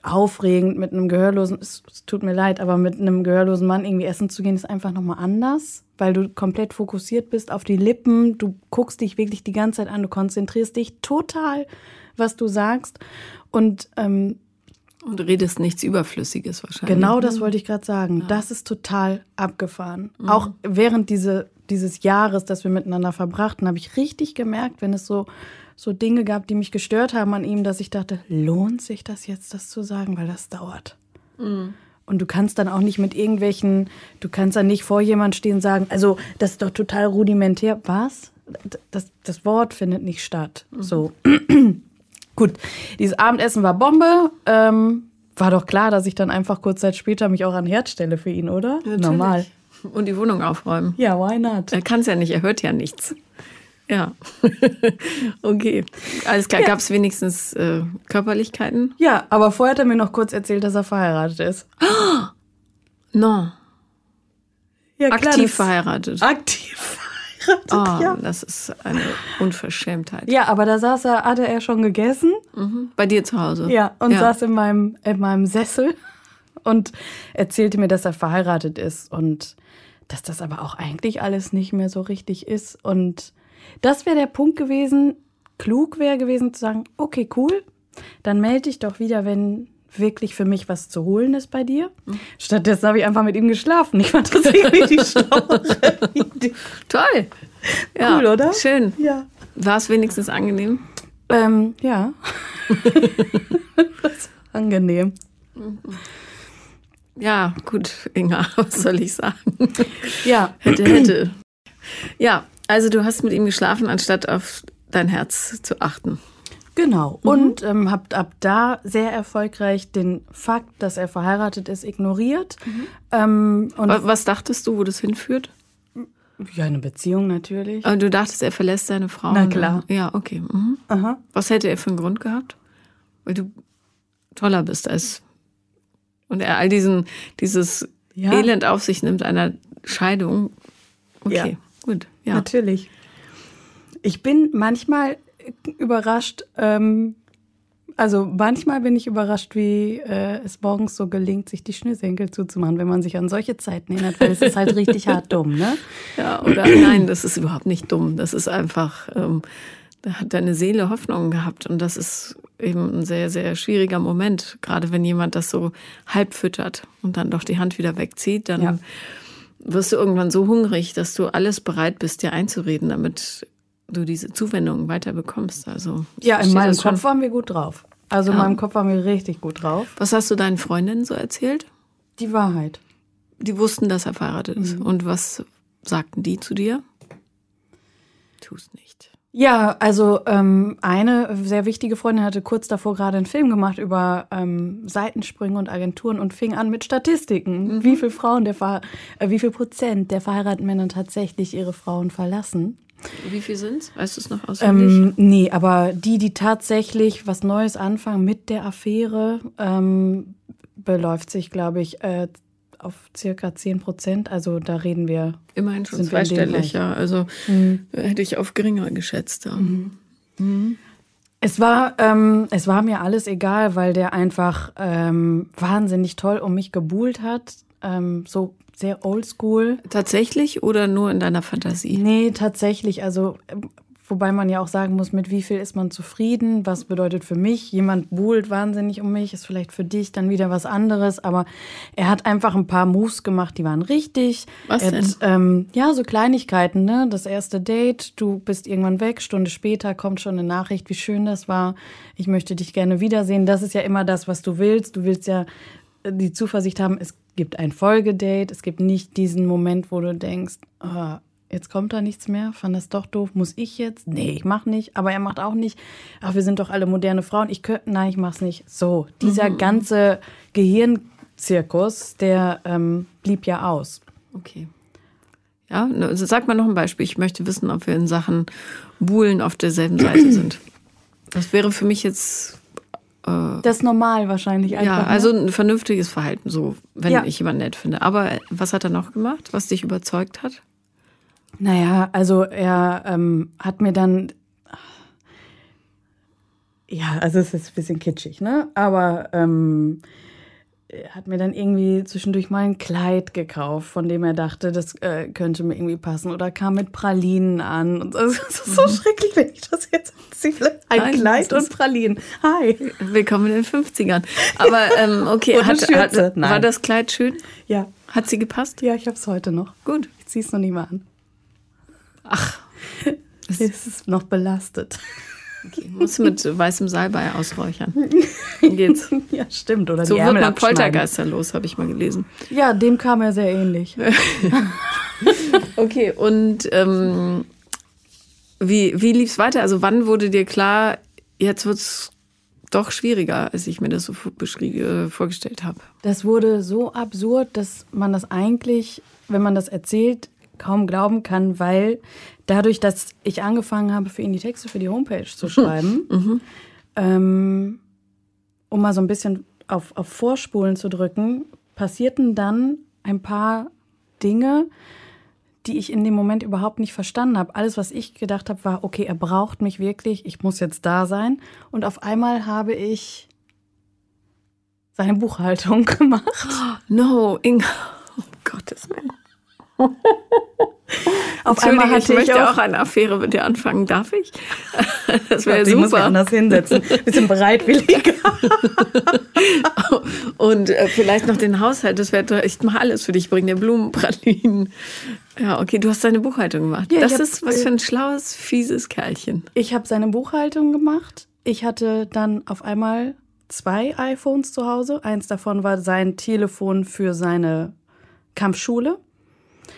aufregend mit einem gehörlosen, es, es tut mir leid, aber mit einem gehörlosen Mann irgendwie essen zu gehen, ist einfach nochmal anders, weil du komplett fokussiert bist auf die Lippen, du guckst dich wirklich die ganze Zeit an, du konzentrierst dich total, was du sagst und ähm, Und redest nichts Überflüssiges wahrscheinlich. Genau das wollte ich gerade sagen. Das ist total abgefahren. Auch während diese, dieses Jahres, das wir miteinander verbrachten, habe ich richtig gemerkt, wenn es so, so Dinge gab, die mich gestört haben an ihm, dass ich dachte, lohnt sich das jetzt, das zu sagen, weil das dauert. Und du kannst dann auch nicht mit irgendwelchen, du kannst dann nicht vor jemand stehen und sagen, also das ist doch total rudimentär. Was? das, das Wort findet nicht statt. So. *clears throat* Gut, dieses Abendessen war Bombe. Ähm, war doch klar, dass ich dann einfach kurz Zeit später mich auch an Herd stelle für ihn, oder? Natürlich. Normal. Und die Wohnung aufräumen. Ja, why not? Er kann es ja nicht, er hört ja nichts. Ja. *laughs* okay. Alles klar. Ja. Gab es wenigstens äh, Körperlichkeiten? Ja, aber vorher hat er mir noch kurz erzählt, dass er verheiratet ist. *gasps* No. Ja, Aktiv das- verheiratet. Aktiv verheiratet, Oh, ja. das ist eine Unverschämtheit. Ja, aber da saß er, hatte er schon gegessen. Mhm. Bei dir zu Hause? Ja, und ja. saß in meinem, in meinem Sessel und erzählte mir, dass er verheiratet ist und dass das aber auch eigentlich alles nicht mehr so richtig ist. Und das wäre der Punkt gewesen, klug wäre gewesen zu sagen, okay, cool, dann melde dich doch wieder, wenn wirklich für mich was zu holen ist bei dir. Stattdessen habe ich einfach mit ihm geschlafen. Ich fand das *laughs* irgendwie die schlauere Idee. Toll. Ja, Cool, oder? Schön. Ja. War es wenigstens angenehm? Ähm, ja. *laughs* angenehm. Ja, gut, Inga, *laughs* was soll ich sagen? Ja, hätte, hätte. Ja, also du hast mit ihm geschlafen, anstatt auf dein Herz zu achten. Genau. Und ähm, habt ab da sehr erfolgreich den Fakt, dass er verheiratet ist, ignoriert. Ähm, und Wa- Was dachtest du, wo das hinführt? ja, eine Beziehung natürlich. Aber Du dachtest, er verlässt seine Frau. Na und- klar. Ja, okay. Mhm. Aha. Was hätte er für einen Grund gehabt? Weil du toller bist als. Und er all diesen, dieses Ja. Elend auf sich nimmt einer Scheidung. Okay, Ja. Gut. Ja. Natürlich. Ich bin manchmal überrascht, ähm, also manchmal bin ich überrascht, wie äh, es morgens so gelingt, sich die Schnürsenkel zuzumachen, wenn man sich an solche Zeiten erinnert, weil es ist halt richtig hart dumm, ne? Ja, oder nein, das ist überhaupt nicht dumm. Das ist einfach, ähm, da hat deine Seele Hoffnung gehabt. Und das ist eben ein sehr, sehr schwieriger Moment. Gerade wenn jemand das so halb füttert und dann doch die Hand wieder wegzieht, dann Ja. Wirst du irgendwann so hungrig, dass du alles bereit bist, dir einzureden, damit du diese Zuwendung weiter bekommst. Also, Ja, in meinem. Kopf waren wir gut drauf. Also in Ja. meinem Kopf waren wir richtig gut drauf. Was hast du deinen Freundinnen so erzählt? Die Wahrheit. Die wussten, dass er verheiratet ist. Mhm. Und was sagten die zu dir? Tu's nicht. Ja, also ähm, eine sehr wichtige Freundin hatte kurz davor gerade einen Film gemacht über ähm, Seitensprünge und Agenturen und fing an mit Statistiken. Wie viel Frauen der Ver äh, wie viel Prozent der verheirateten Männer tatsächlich ihre Frauen verlassen. Wie viel sind's? Weißt du es noch auswendig? Ähm, nee, aber die, die tatsächlich was Neues anfangen mit der Affäre, ähm, beläuft sich, glaube ich, äh, auf circa 10 Prozent. Also da reden wir. Immerhin schon zweistellig, ja. Also Mhm. hätte ich auf geringer geschätzt. Ja. Es war, ähm, es war mir alles egal, weil der einfach ähm, wahnsinnig toll um mich gebuhlt hat. Ähm, so sehr oldschool. Tatsächlich oder nur in deiner Fantasie? Nee, tatsächlich. Also, ähm, wobei man ja auch sagen muss, mit wie viel ist man zufrieden? Was bedeutet für mich? Jemand buhlt wahnsinnig um mich, ist vielleicht für dich dann wieder was anderes. Aber er hat einfach ein paar Moves gemacht, die waren richtig. Was er denn? Hat, ähm, ja, so Kleinigkeiten, ne? Das erste Date, du bist irgendwann weg, Stunde später kommt schon eine Nachricht, wie schön das war. Ich möchte dich gerne wiedersehen. Das ist ja immer das, was du willst. Du willst ja äh, die Zuversicht haben, es gibt ein Folgedate, es gibt nicht diesen Moment, wo du denkst, ah, jetzt kommt da nichts mehr, fand das doch doof, muss ich jetzt? Nee, ich mach nicht, aber er macht auch nicht. Ach, wir sind doch alle moderne Frauen, ich könnte, nein, ich mach's nicht. So, dieser ganze Gehirnzirkus, der ähm, blieb ja aus. Okay. Ja, also sag mal noch ein Beispiel. Ich möchte wissen, ob wir in Sachen Buhlen auf derselben Seite *clears throat* sind. Das wäre für mich jetzt Das ist normal wahrscheinlich einfach. ja, ne? also ein vernünftiges Verhalten, so wenn Ja. ich jemanden nett finde. Aber was hat er noch gemacht, was dich überzeugt hat? Naja, also er ähm, hat mir dann. Ja, also es ist ein bisschen kitschig, ne? Aber ähm, er hat mir dann irgendwie zwischendurch mal ein Kleid gekauft, von dem er dachte, das äh, könnte mir irgendwie passen. Oder kam mit Pralinen an. Und so. Es ist so schrecklich, wenn ich das jetzt erzähle. Ein Mhm. Nein, Kleid und Pralinen. Hi. Willkommen in den 50ern. Aber ähm, okay, hat, hat, war das Kleid schön? Ja, Hat sie gepasst? ja, ich hab's heute noch. Gut. Ich zieh's noch nicht mal an. Ach, Es ist noch belastet. okay. muss mit weißem Salbei ausräuchern. Dann *laughs* geht's. ja, stimmt. Oder So die wird Ärmel man. Poltergeister los, habe ich mal gelesen. Ja, dem kam er sehr ähnlich. *laughs* Okay, und ähm, wie, wie lief es weiter? Also wann wurde dir klar, jetzt wird es doch schwieriger, als ich mir das so äh, vorgestellt habe? Das wurde so absurd, dass man das eigentlich, wenn man das erzählt, kaum glauben kann, weil dadurch, dass ich angefangen habe, für ihn die Texte für die Homepage zu *laughs* schreiben, mhm. ähm, um mal so ein bisschen auf, auf Vorspulen zu drücken, passierten dann ein paar Dinge, die ich in dem Moment überhaupt nicht verstanden habe. Alles, was ich gedacht habe, war, okay, er braucht mich wirklich, ich muss jetzt da sein. Und auf einmal habe ich seine Buchhaltung *laughs* gemacht. *gasps* No, Inga, um Gottes Willen. *laughs* Auf einmal hatte ich möchte auch, auch eine Affäre mit dir anfangen. Darf ich? *laughs* Das wäre super. Ich muss mich anders hinsetzen. Bisschen bereitwilliger. *laughs* Und äh, vielleicht noch den Haushalt. Das wäre ich mache alles für dich. Ich bringe dir Blumenpralinen. Ja, okay, du hast deine Buchhaltung gemacht. Ja, das hab, ist was für ein schlaues, fieses Kerlchen. Ich habe seine Buchhaltung gemacht. Ich hatte dann auf einmal zwei iPhones zu Hause. Eins davon war sein Telefon für seine Kampfschule.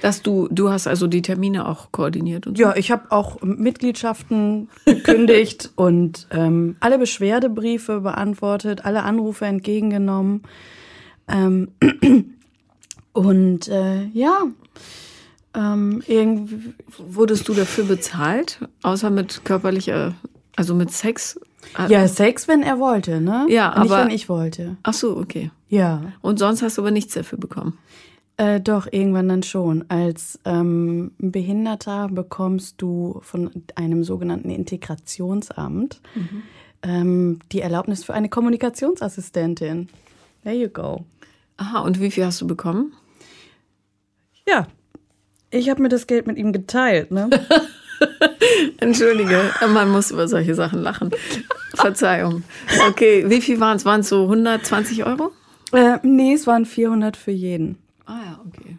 Dass du, du hast also die Termine auch koordiniert und so? Ja, ich habe auch Mitgliedschaften gekündigt *laughs* und ähm, alle Beschwerdebriefe beantwortet, alle Anrufe entgegengenommen. Ähm, *clears throat* und äh, ja, ähm, irgendwie. Wurdest du dafür bezahlt? Außer mit körperlicher, also mit Sex? Ja, Sex, wenn er wollte, ne? Ja, aber. Nicht, wenn ich wollte. Ach so, okay. Ja. Und sonst hast du aber nichts dafür bekommen? Äh, doch, irgendwann dann schon. Als ähm, Behinderter bekommst du von einem sogenannten Integrationsamt mhm. ähm, die Erlaubnis für eine Kommunikationsassistentin. There you go. Aha, und wie viel hast du bekommen? Ja, ich habe mir das Geld mit ihm geteilt, ne? *laughs* Entschuldige, man muss über solche Sachen lachen. Verzeihung. Okay, wie viel waren es? Waren es so 120 Euro? Äh, nee, es waren 400 für jeden. Ah ja, okay.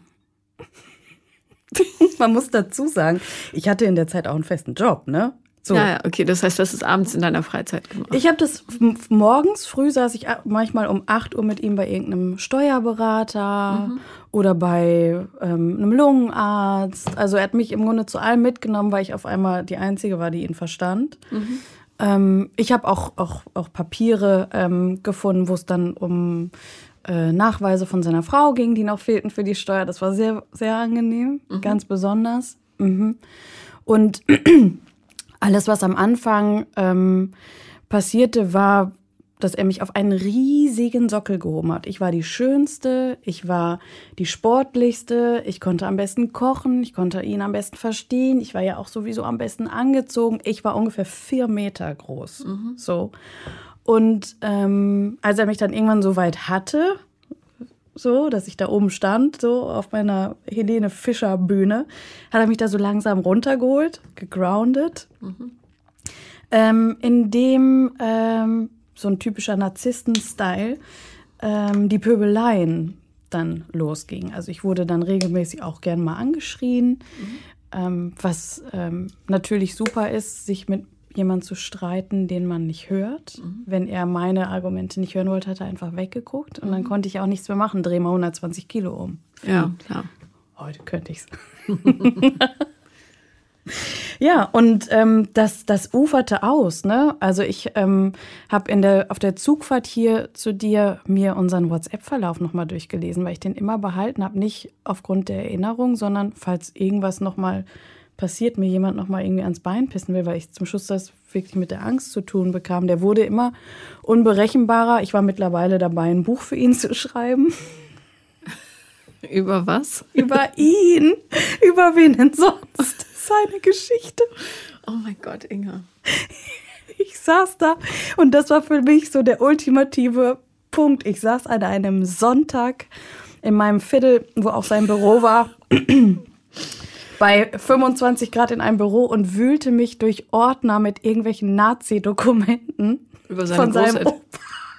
*laughs* Man muss dazu sagen, ich hatte in der Zeit auch einen festen Job, ne? So. Ja, ja, okay. Das heißt, das ist abends in deiner Freizeit gemacht. Ich habe das morgens früh saß ich manchmal um 8 Uhr mit ihm bei irgendeinem Steuerberater mhm. oder bei ähm, einem Lungenarzt. Also er hat mich im Grunde zu allem mitgenommen, weil ich auf einmal die Einzige war, die ihn verstand. Mhm. Ähm, ich habe auch, auch, auch Papiere ähm, gefunden, wo es dann um äh, Nachweise von seiner Frau ging, die noch fehlten für die Steuer. Das war sehr, sehr angenehm, mhm. ganz besonders. Mhm. Und *clears throat* alles, was am Anfang ähm, passierte, war, dass er mich auf einen riesigen Sockel gehoben hat. Ich war die Schönste, ich war die Sportlichste, ich konnte am besten kochen, ich konnte ihn am besten verstehen, ich war ja auch sowieso am besten angezogen. Ich war ungefähr vier Meter groß. Mhm. So. Und ähm, als er mich dann irgendwann so weit hatte, so, dass ich da oben stand, so auf meiner Helene Fischer Bühne, hat er mich da so langsam runtergeholt, gegroundet, mhm. ähm, in dem ähm, so ein typischer Narzissten-Style ähm, die Pöbeleien dann losging. Also ich wurde dann regelmäßig auch gern mal angeschrien, mhm. Ähm, was ähm, natürlich super ist, sich mit jemand zu streiten, den man nicht hört. Mhm. Wenn er meine Argumente nicht hören wollte, hat er einfach weggeguckt und dann mhm. konnte ich auch nichts mehr machen. Dreh mal 120 Kilo um. Ja, klar. Heute könnte ich es. *laughs* ja, und ähm, das, das uferte aus. Ne? Also ich ähm, habe der, auf der Zugfahrt hier zu dir mir unseren WhatsApp-Verlauf nochmal durchgelesen, weil ich den immer behalten habe. Nicht aufgrund der Erinnerung, sondern falls irgendwas nochmal passiert, mir jemand noch mal irgendwie ans Bein pissen will, weil ich zum Schluss das wirklich mit der Angst zu tun bekam. Der wurde immer unberechenbarer. Ich war mittlerweile dabei, ein Buch für ihn zu schreiben. *laughs* Über was? Über ihn. Über wen denn sonst? Seine Geschichte. Oh mein Gott, Inga. Ich saß da und das war für mich so der ultimative Punkt. Ich saß an einem Sonntag in meinem Viertel, wo auch sein Büro war bei 25 Grad in einem Büro und wühlte mich durch Ordner mit irgendwelchen Nazi-Dokumenten von seinem Opa.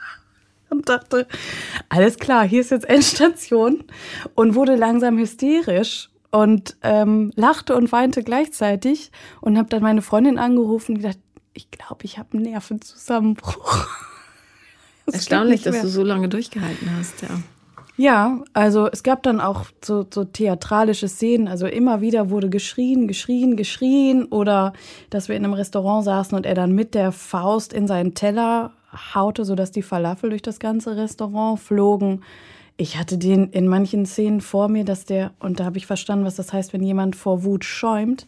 *laughs* Und dachte, alles klar, hier ist jetzt Endstation. Und wurde langsam hysterisch und ähm, lachte und weinte gleichzeitig. Und habe dann meine Freundin angerufen und gedacht, ich glaube, ich habe einen Nervenzusammenbruch. *laughs* Das Erstaunlich, dass du so lange durchgehalten hast, ja. Ja, also es gab dann auch so, so theatralische Szenen. Also immer wieder wurde geschrien, geschrien, geschrien. Oder dass wir in einem Restaurant saßen und er dann mit der Faust in seinen Teller haute, sodass die Falafel durch das ganze Restaurant flogen. Ich hatte den in manchen Szenen vor mir, dass der, und da habe ich verstanden, was das heißt, wenn jemand vor Wut schäumt,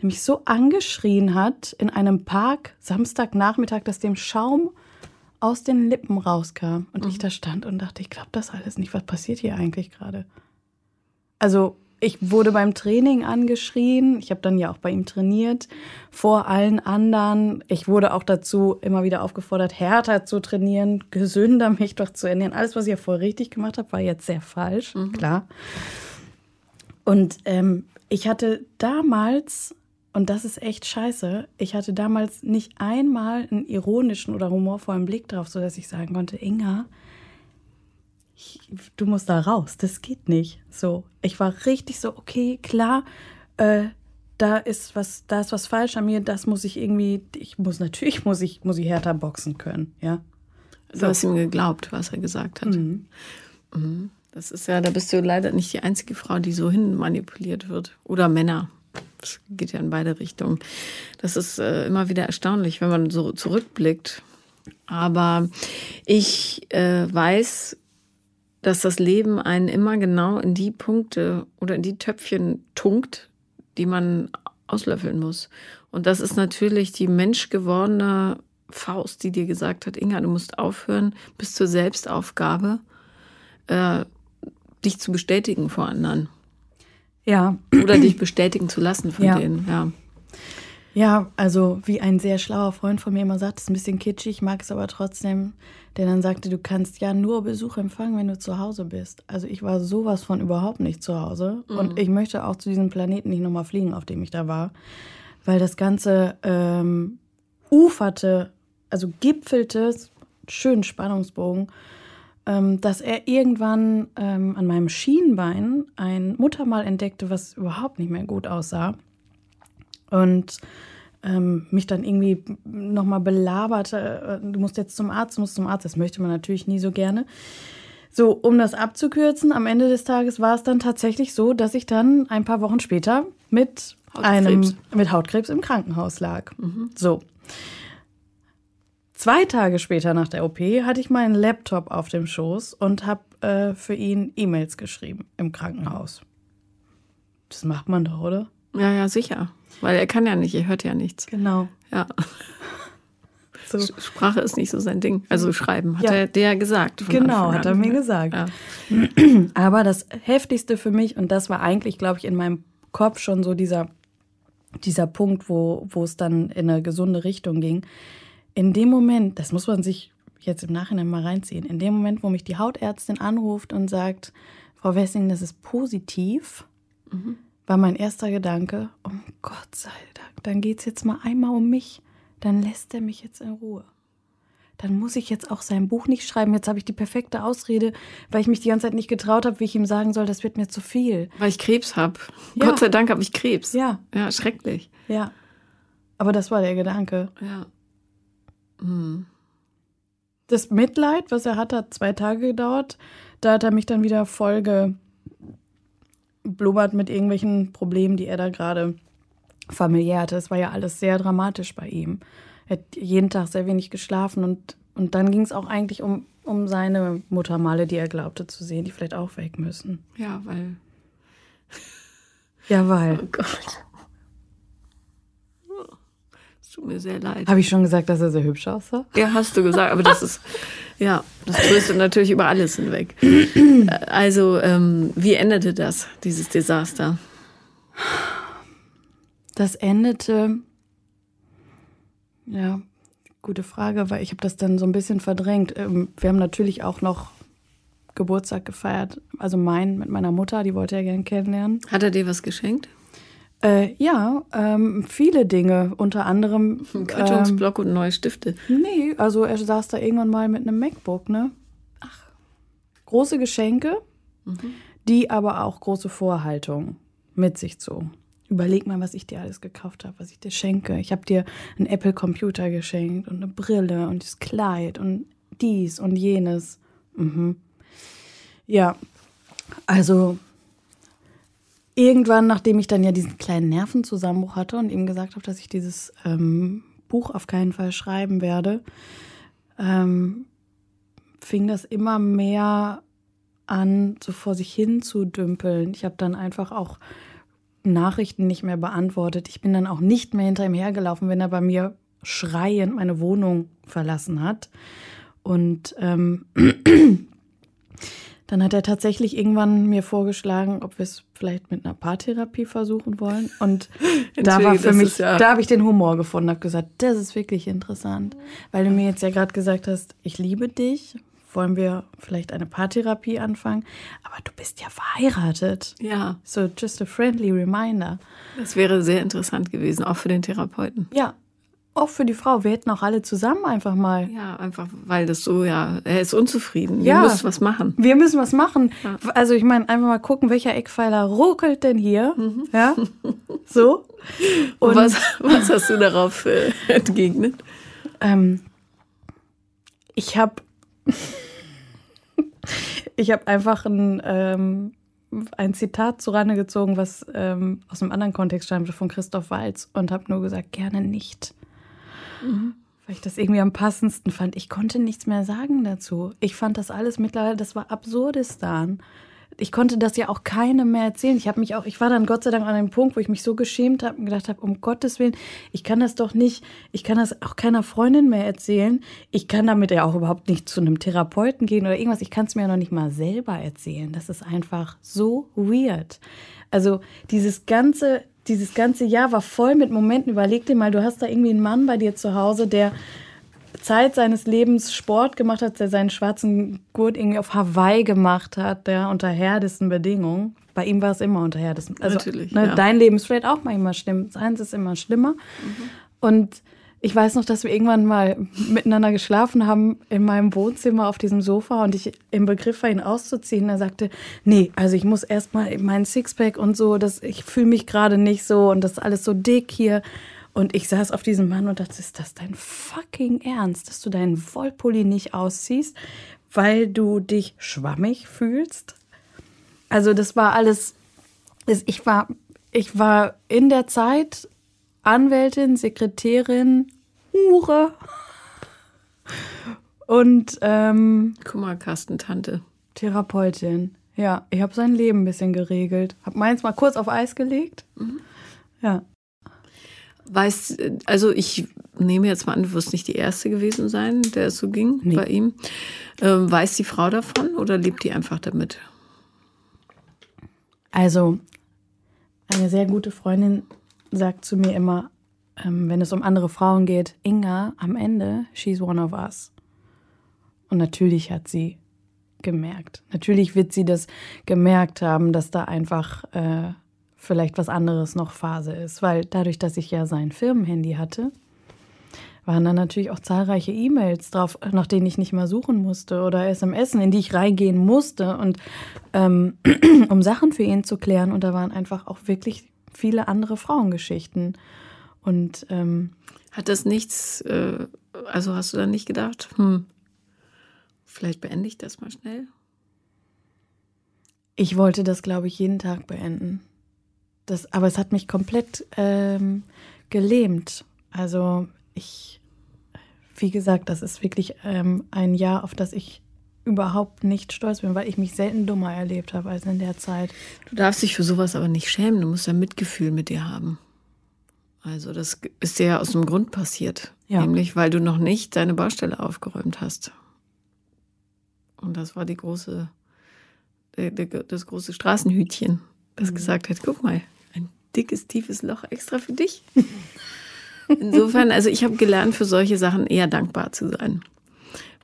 nämlich so angeschrien hat in einem Park Samstagnachmittag, dass dem Schaum aus den Lippen rauskam. Und mhm. ich da stand und dachte, ich glaube das alles nicht. Was passiert hier eigentlich gerade? Also ich wurde beim Training angeschrien. Ich habe dann ja auch bei ihm trainiert, vor allen anderen. Ich wurde auch dazu immer wieder aufgefordert, härter zu trainieren, gesünder mich doch zu ernähren. Alles, was ich ja vorher richtig gemacht habe, war jetzt sehr falsch, mhm. klar. Und ähm, ich hatte damals, und das ist echt scheiße, ich hatte damals nicht einmal einen ironischen oder humorvollen Blick drauf, sodass ich sagen konnte, Inga, du musst da raus, das geht nicht. So, ich war richtig so, okay, klar, äh, da ist was, da ist was falsch an mir, das muss ich irgendwie, ich muss natürlich, muss ich, muss ich härter boxen können, ja. So. Du hast ihm geglaubt, was er gesagt hat. Mhm. Mhm. Das ist ja, da bist du leider nicht die einzige Frau, die so hin manipuliert wird. Oder Männer. Das geht ja in beide Richtungen. Das ist äh, immer wieder erstaunlich, wenn man so zurückblickt. Aber ich äh, weiß, dass das Leben einen immer genau in die Punkte oder in die Töpfchen tunkt, die man auslöffeln muss. Und das ist natürlich die menschgewordene Faust, die dir gesagt hat, Inga, du musst aufhören bis zur Selbstaufgabe, äh, dich zu bestätigen vor anderen. Ja. Oder dich bestätigen zu lassen von ja. denen, ja. Ja, also wie ein sehr schlauer Freund von mir immer sagt, ist ein bisschen kitschig, mag es aber trotzdem, der dann sagte, du kannst ja nur Besuch empfangen, wenn du zu Hause bist. Also ich war sowas von überhaupt nicht zu Hause mhm. und ich möchte auch zu diesem Planeten nicht nochmal fliegen, auf dem ich da war, weil das Ganze ähm, uferte, also gipfelte, schönen Spannungsbogen, dass er irgendwann ähm, an meinem Schienbein ein Muttermal entdeckte, was überhaupt nicht mehr gut aussah und ähm, mich dann irgendwie nochmal belaberte, äh, du musst jetzt zum Arzt, du musst zum Arzt. Das möchte man natürlich nie so gerne. So, um das abzukürzen, am Ende des Tages war es dann tatsächlich so, dass ich dann ein paar Wochen später mit Hautkrebs. einem mit Hautkrebs im Krankenhaus lag. Mhm. So. Zwei Tage später nach der OP hatte ich meinen Laptop auf dem Schoß und habe äh, für ihn E-Mails geschrieben im Krankenhaus. Das macht man doch, oder? Ja, ja, sicher. Weil er kann ja nicht, er hört ja nichts. Genau. Ja. *laughs* So. Sprache ist nicht so sein Ding. Also schreiben, hat ja. er dir gesagt. Genau, hat er mir gesagt. Ja. *clears throat* Aber das Heftigste für mich, und das war eigentlich, glaube ich, in meinem Kopf schon so dieser, dieser Punkt, wo, wo es dann in eine gesunde Richtung ging. In dem Moment, das muss man sich jetzt im Nachhinein mal reinziehen, in dem Moment, wo mich die Hautärztin anruft und sagt, Frau Wessing, das ist positiv, mhm war mein erster Gedanke, um Gott sei Dank, dann geht es jetzt mal einmal um mich. Dann lässt er mich jetzt in Ruhe. Dann muss ich jetzt auch sein Buch nicht schreiben. Jetzt habe ich die perfekte Ausrede, weil ich mich die ganze Zeit nicht getraut habe, wie ich ihm sagen soll, das wird mir zu viel. Weil ich Krebs habe. Ja. Gott sei Dank habe ich Krebs. Ja. Ja, schrecklich. Ja. Aber das war der Gedanke. Ja. Das Mitleid, was er hat, hat zwei Tage gedauert. Da hat er mich dann wieder Folge blubbert mit irgendwelchen Problemen, die er da gerade familiär hatte. Es war ja alles sehr dramatisch bei ihm. Er hat jeden Tag sehr wenig geschlafen und, und dann ging es auch eigentlich um, um seine Muttermale, die er glaubte zu sehen, die vielleicht auch weg müssen. Ja, weil. Ja, weil. Oh Gott. Tut mir sehr leid. Habe ich schon gesagt, dass er sehr hübsch aussah? Ja, hast du gesagt, aber das ist. *laughs* Ja, das tröstet natürlich über alles hinweg. *clears throat* Also, ähm, wie endete das, dieses Desaster? Das endete, ja, gute Frage, weil ich habe das dann so ein bisschen verdrängt. Ähm, wir haben natürlich auch noch Geburtstag gefeiert, also mein mit meiner Mutter, die wollte er gerne kennenlernen. Hat er dir was geschenkt? Äh, ja, ähm, viele Dinge, unter anderem. Ein *laughs* Quittungsblock ähm, und neue Stifte. Nee, also er saß da irgendwann mal mit einem MacBook, ne? Ach. Große Geschenke, mhm. die aber auch große Vorhaltungen mit sich zogen. Überleg mal, was ich dir alles gekauft habe, was ich dir schenke. Ich habe dir einen Apple-Computer geschenkt und eine Brille und das Kleid und dies und jenes. Mhm. Ja, also irgendwann, nachdem ich dann ja diesen kleinen Nervenzusammenbruch hatte und ihm gesagt habe, dass ich dieses ähm, Buch auf keinen Fall schreiben werde, ähm, fing das immer mehr an, so vor sich hin zu dümpeln. Ich habe dann einfach auch Nachrichten nicht mehr beantwortet. Ich bin dann auch nicht mehr hinter ihm hergelaufen, wenn er bei mir schreiend meine Wohnung verlassen hat. Und ähm, *clears throat* dann hat er tatsächlich irgendwann mir vorgeschlagen, ob wir es vielleicht mit einer Paartherapie versuchen wollen. Und *laughs* da war für mich, ja da habe ich den Humor gefunden, habe gesagt, das ist wirklich interessant, weil du mir jetzt ja gerade gesagt hast, ich liebe dich. Wollen wir vielleicht eine Paartherapie anfangen? Aber du bist ja verheiratet. Ja. So just a friendly reminder. Das wäre sehr interessant gewesen, auch für den Therapeuten. Ja, auch für die Frau. Wir hätten auch alle zusammen einfach mal. Ja, einfach, weil das so, ja, er ist unzufrieden. Ja, wir müssen was machen. Wir müssen was machen. Ja. Also ich meine, einfach mal gucken, welcher Eckpfeiler ruckelt denn hier. Mhm. Ja, *laughs* so. Und, was, was hast du darauf äh, *laughs* entgegnet? Ähm, ich habe *laughs* ich habe einfach ein, ähm, ein Zitat zurande gezogen, was ähm, aus einem anderen Kontext stammte von Christoph Walz und habe nur gesagt, gerne nicht. Mhm. Weil ich das irgendwie am passendsten fand. Ich konnte nichts mehr sagen dazu. Ich fand das alles mittlerweile, das war Absurdistan. Ich konnte das ja auch keinem mehr erzählen. Ich habe mich auch, ich war dann Gott sei Dank an einem Punkt, wo ich mich so geschämt habe und gedacht habe, um Gottes Willen, ich kann das doch nicht, ich kann das auch keiner Freundin mehr erzählen. Ich kann damit ja auch überhaupt nicht zu einem Therapeuten gehen oder irgendwas. Ich kann es mir ja noch nicht mal selber erzählen. Das ist einfach so weird. Also dieses ganze, dieses ganze Jahr war voll mit Momenten. Überleg dir mal, du hast da irgendwie einen Mann bei dir zu Hause, der Zeit seines Lebens Sport gemacht hat, der seinen schwarzen Gurt irgendwie auf Hawaii gemacht hat, der unter härtesten Bedingungen. Bei ihm war es immer unter härtesten. Also, Natürlich. Ne, ja. Dein Leben ist vielleicht auch manchmal schlimm. Seins ist immer schlimmer. Mhm. Und ich weiß noch, dass wir irgendwann mal miteinander geschlafen haben in meinem Wohnzimmer auf diesem Sofa und ich im Begriff war, ihn auszuziehen. Er sagte, nee, also ich muss erstmal meinen Sixpack und so, das, ich fühle mich gerade nicht so und das ist alles so dick hier. Und ich saß auf diesem Mann und dachte, ist das dein fucking Ernst, dass du deinen Wollpulli nicht ausziehst, weil du dich schwammig fühlst? Also das war alles, ich war, ich war in der Zeit Anwältin, Sekretärin, Hure und ähm, Kummerkastentante. Therapeutin. Ja, ich habe sein Leben ein bisschen geregelt. Hab meins mal kurz auf Eis gelegt. Mhm. Ja. Weißt, also ich nehme jetzt mal an, du wirst nicht die erste gewesen sein, der es so ging nee. bei ihm. Ähm, weiß die Frau davon oder lebt die einfach damit? Also, eine sehr gute Freundin sagt zu mir immer, ähm, wenn es um andere Frauen geht, Inga, am Ende, she's one of us. Und natürlich hat sie gemerkt. Natürlich wird sie das gemerkt haben, dass da einfach äh, vielleicht was anderes noch Phase ist. Weil dadurch, dass ich ja sein Firmenhandy hatte, waren dann natürlich auch zahlreiche E-Mails drauf, nach denen ich nicht mal suchen musste oder SMS, in die ich reingehen musste und ähm, *clears throat* um Sachen für ihn zu klären. Und da waren einfach auch wirklich viele andere Frauengeschichten. Und ähm, hat das nichts, äh, also hast du dann nicht gedacht, hm, vielleicht beende ich das mal schnell? Ich wollte das, glaube ich, jeden Tag beenden. Das, aber es hat mich komplett ähm, gelähmt. Also ich, wie gesagt, das ist wirklich ähm, ein Jahr, auf das ich überhaupt nicht stolz bin, weil ich mich selten dummer erlebt habe als in der Zeit. Du darfst dich für sowas aber nicht schämen. Du musst ja Mitgefühl mit dir haben. Also das ist dir ja aus dem Grund passiert. Ja. Nämlich, weil du noch nicht deine Baustelle aufgeräumt hast. Und das war die große, das große Straßenhütchen, das mhm. gesagt hat, guck mal, ein dickes, tiefes Loch extra für dich. *laughs* Insofern, also ich habe gelernt, für solche Sachen eher dankbar zu sein.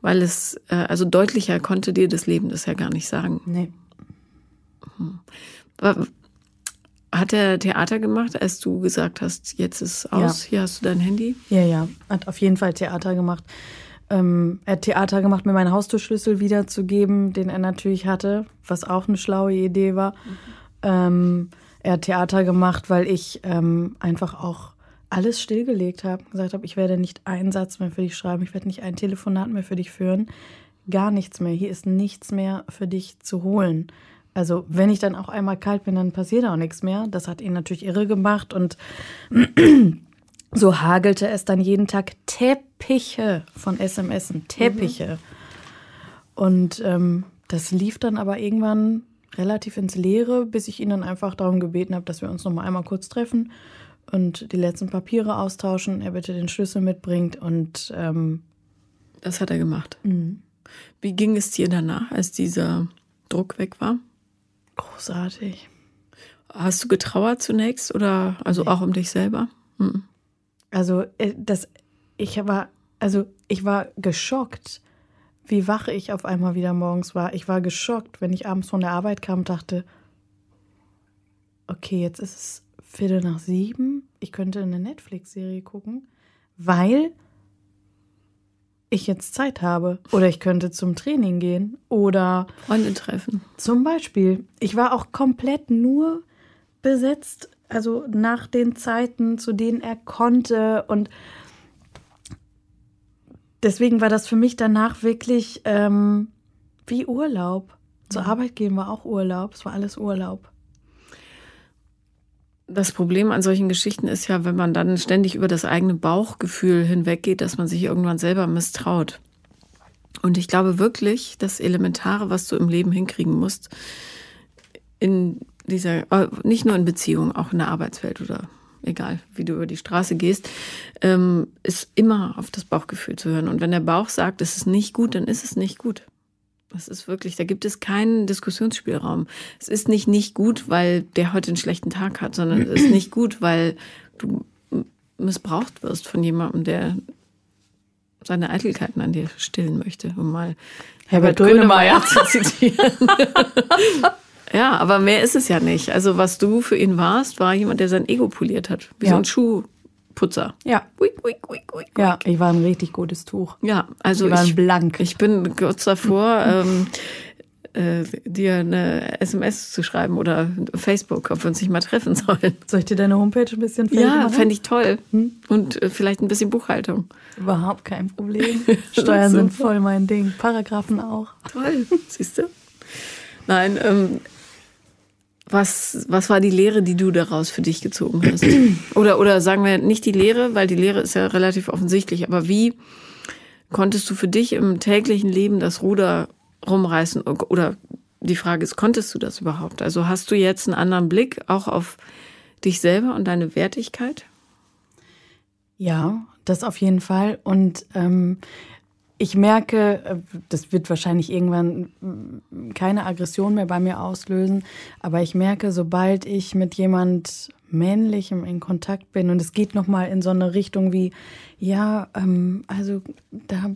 Weil es, äh, also deutlicher konnte dir das Leben das ja gar nicht sagen. Nee. Hm. Hat er Theater gemacht, als du gesagt hast, jetzt ist aus, ja. hier hast du dein Handy? Ja, ja, hat auf jeden Fall Theater gemacht. Ähm, er hat Theater gemacht, mir meinen Haustürschlüssel wiederzugeben, den er natürlich hatte, was auch eine schlaue Idee war. Mhm. Ähm, er hat Theater gemacht, weil ich ähm, einfach auch alles stillgelegt habe, gesagt habe, ich werde nicht einen Satz mehr für dich schreiben, ich werde nicht ein Telefonat mehr für dich führen. gar nichts mehr. Hier ist nichts mehr für dich zu holen. Also, wenn ich dann auch einmal kalt bin, dann passiert auch nichts mehr. Das hat ihn natürlich irre gemacht und *clears throat* so hagelte es dann jeden Tag Teppiche von SMS, Teppiche. Mhm. Und ähm, das lief dann aber irgendwann relativ ins Leere, bis ich ihn dann einfach darum gebeten habe, dass wir uns noch mal einmal kurz treffen und die letzten Papiere austauschen, er bitte den Schlüssel mitbringt und ähm, das hat er gemacht. Mhm. Wie ging es dir danach, als dieser Druck weg war? Großartig. Hast du getrauert zunächst oder also nee. auch um dich selber? Mhm. Also äh, das, ich war, also ich war geschockt, wie wach ich auf einmal wieder morgens war. Ich war geschockt, wenn ich abends von der Arbeit kam und dachte, okay, jetzt ist es Viertel nach sieben. Ich könnte eine Netflix-Serie gucken, weil ich jetzt Zeit habe. Oder ich könnte zum Training gehen oder Freunde treffen. Zum Beispiel. Ich war auch komplett nur besetzt, also nach den Zeiten, zu denen er konnte. Und deswegen war das für mich danach wirklich ähm, wie Urlaub. Zur Arbeit gehen war auch Urlaub. Es war alles Urlaub. Das Problem an solchen Geschichten ist ja, wenn man dann ständig über das eigene Bauchgefühl hinweggeht, dass man sich irgendwann selber misstraut. Und ich glaube wirklich, das Elementare, was du im Leben hinkriegen musst, in dieser, äh, nicht nur in Beziehungen, auch in der Arbeitswelt oder egal, wie du über die Straße gehst, ähm, ist immer auf das Bauchgefühl zu hören. Und wenn der Bauch sagt, es ist nicht gut, dann ist es nicht gut. Das ist wirklich, da gibt es keinen Diskussionsspielraum. Es ist nicht nicht gut, weil der heute einen schlechten Tag hat, sondern es ist nicht gut, weil du missbraucht wirst von jemandem, der seine Eitelkeiten an dir stillen möchte, um mal Herbert Grönemeyer *laughs* zu zitieren. ja, aber mehr ist es ja nicht. Also was du für ihn warst, war jemand, der sein Ego poliert hat, wie ja. so ein Schuh. Putzer. Ja. Ui, ui, ui, ja, ich war ein richtig gutes Tuch. Ja, also ich, war ich, blank. ich bin kurz davor, ähm, äh, dir eine SMS zu schreiben oder Facebook, ob wir uns nicht mal treffen sollen. Soll ich dir deine Homepage ein bisschen Ja, fände ich toll. Hm? Und äh, vielleicht ein bisschen Buchhaltung. Überhaupt kein Problem. *laughs* Steuern sind voll mein Ding. Paragraphen auch. Toll, siehst du? Nein, ähm, was, was war die Lehre, die du daraus für dich gezogen hast? *clears throat* Oder, oder sagen wir nicht die Lehre, weil die Lehre ist ja relativ offensichtlich, aber wie konntest du für dich im täglichen Leben das Ruder rumreißen? Oder die Frage ist, konntest du das überhaupt? Also hast du jetzt einen anderen Blick auch auf dich selber und deine Wertigkeit? Ja, das auf jeden Fall. Und ähm, ich merke, äh, das wird wahrscheinlich irgendwann mm, keine Aggression mehr bei mir auslösen, aber ich merke, sobald ich mit jemand Männlichem in Kontakt bin und es geht nochmal in so eine Richtung wie, ja, ähm, also da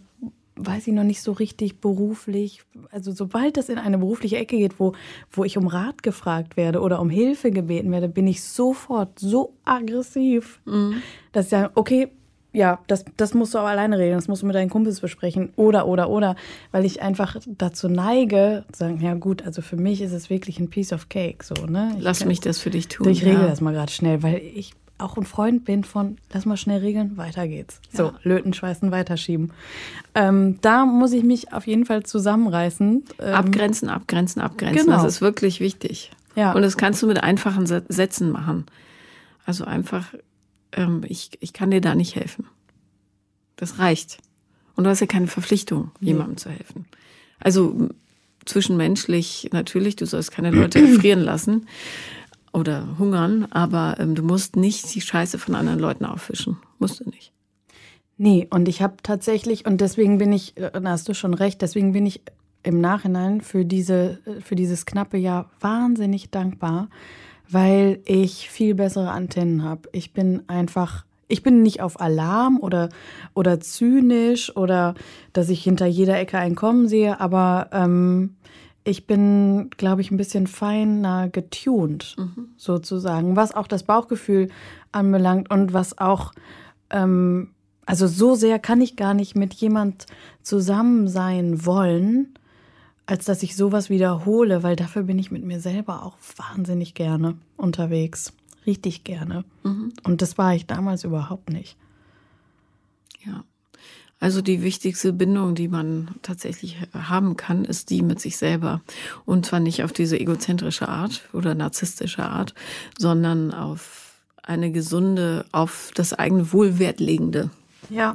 weiß ich noch nicht so richtig beruflich. Also sobald das in eine berufliche Ecke geht, wo, wo ich um Rat gefragt werde oder um Hilfe gebeten werde, bin ich sofort so aggressiv, mhm. dass ich sage, okay, ja, das, das musst du aber alleine regeln, das musst du mit deinen Kumpels besprechen oder, oder, oder, weil ich einfach dazu neige, zu sagen, ja gut, also für mich ist es wirklich ein Piece of Cake, so, ne? Ich lass kann, mich das für dich tun. Ich regle ja. das mal gerade schnell, weil ich auch ein Freund bin von, lass mal schnell regeln, weiter geht's. Ja. So, löten, schweißen, weiterschieben. Ähm, da muss ich mich auf jeden Fall zusammenreißen. Ähm, abgrenzen, abgrenzen, abgrenzen, genau. das ist wirklich wichtig. Ja. Und das kannst du mit einfachen Sätzen machen. Also einfach ähm, ich, ich kann dir da nicht helfen. Das reicht. Und du hast ja keine Verpflichtung, jemandem zu helfen. Also zwischenmenschlich natürlich, du sollst keine Leute *clears throat* erfrieren lassen oder hungern, aber ähm, du musst nicht die Scheiße von anderen Leuten auffischen. Musst du nicht. Nee, und ich habe tatsächlich, und deswegen bin ich, äh, da hast du schon recht, deswegen bin ich im Nachhinein für, diese, äh, für dieses knappe Jahr wahnsinnig dankbar, weil ich viel bessere Antennen habe. Ich bin einfach, ich bin nicht auf Alarm oder, oder zynisch oder dass ich hinter jeder Ecke ein Kommen sehe, aber ähm, ich bin, glaube ich, ein bisschen feiner getuned, mhm. sozusagen, was auch das Bauchgefühl anbelangt und was auch, ähm, also so sehr kann ich gar nicht mit jemand zusammen sein wollen, als dass ich sowas wiederhole, weil dafür bin ich mit mir selber auch wahnsinnig gerne unterwegs. Richtig gerne. Mhm. Und das war ich damals überhaupt nicht. Ja. Also die wichtigste Bindung, die man tatsächlich haben kann, ist die mit sich selber. Und zwar nicht auf diese egozentrische Art oder narzisstische Art, sondern auf eine gesunde, auf das eigene Wohlwert legende. Ja.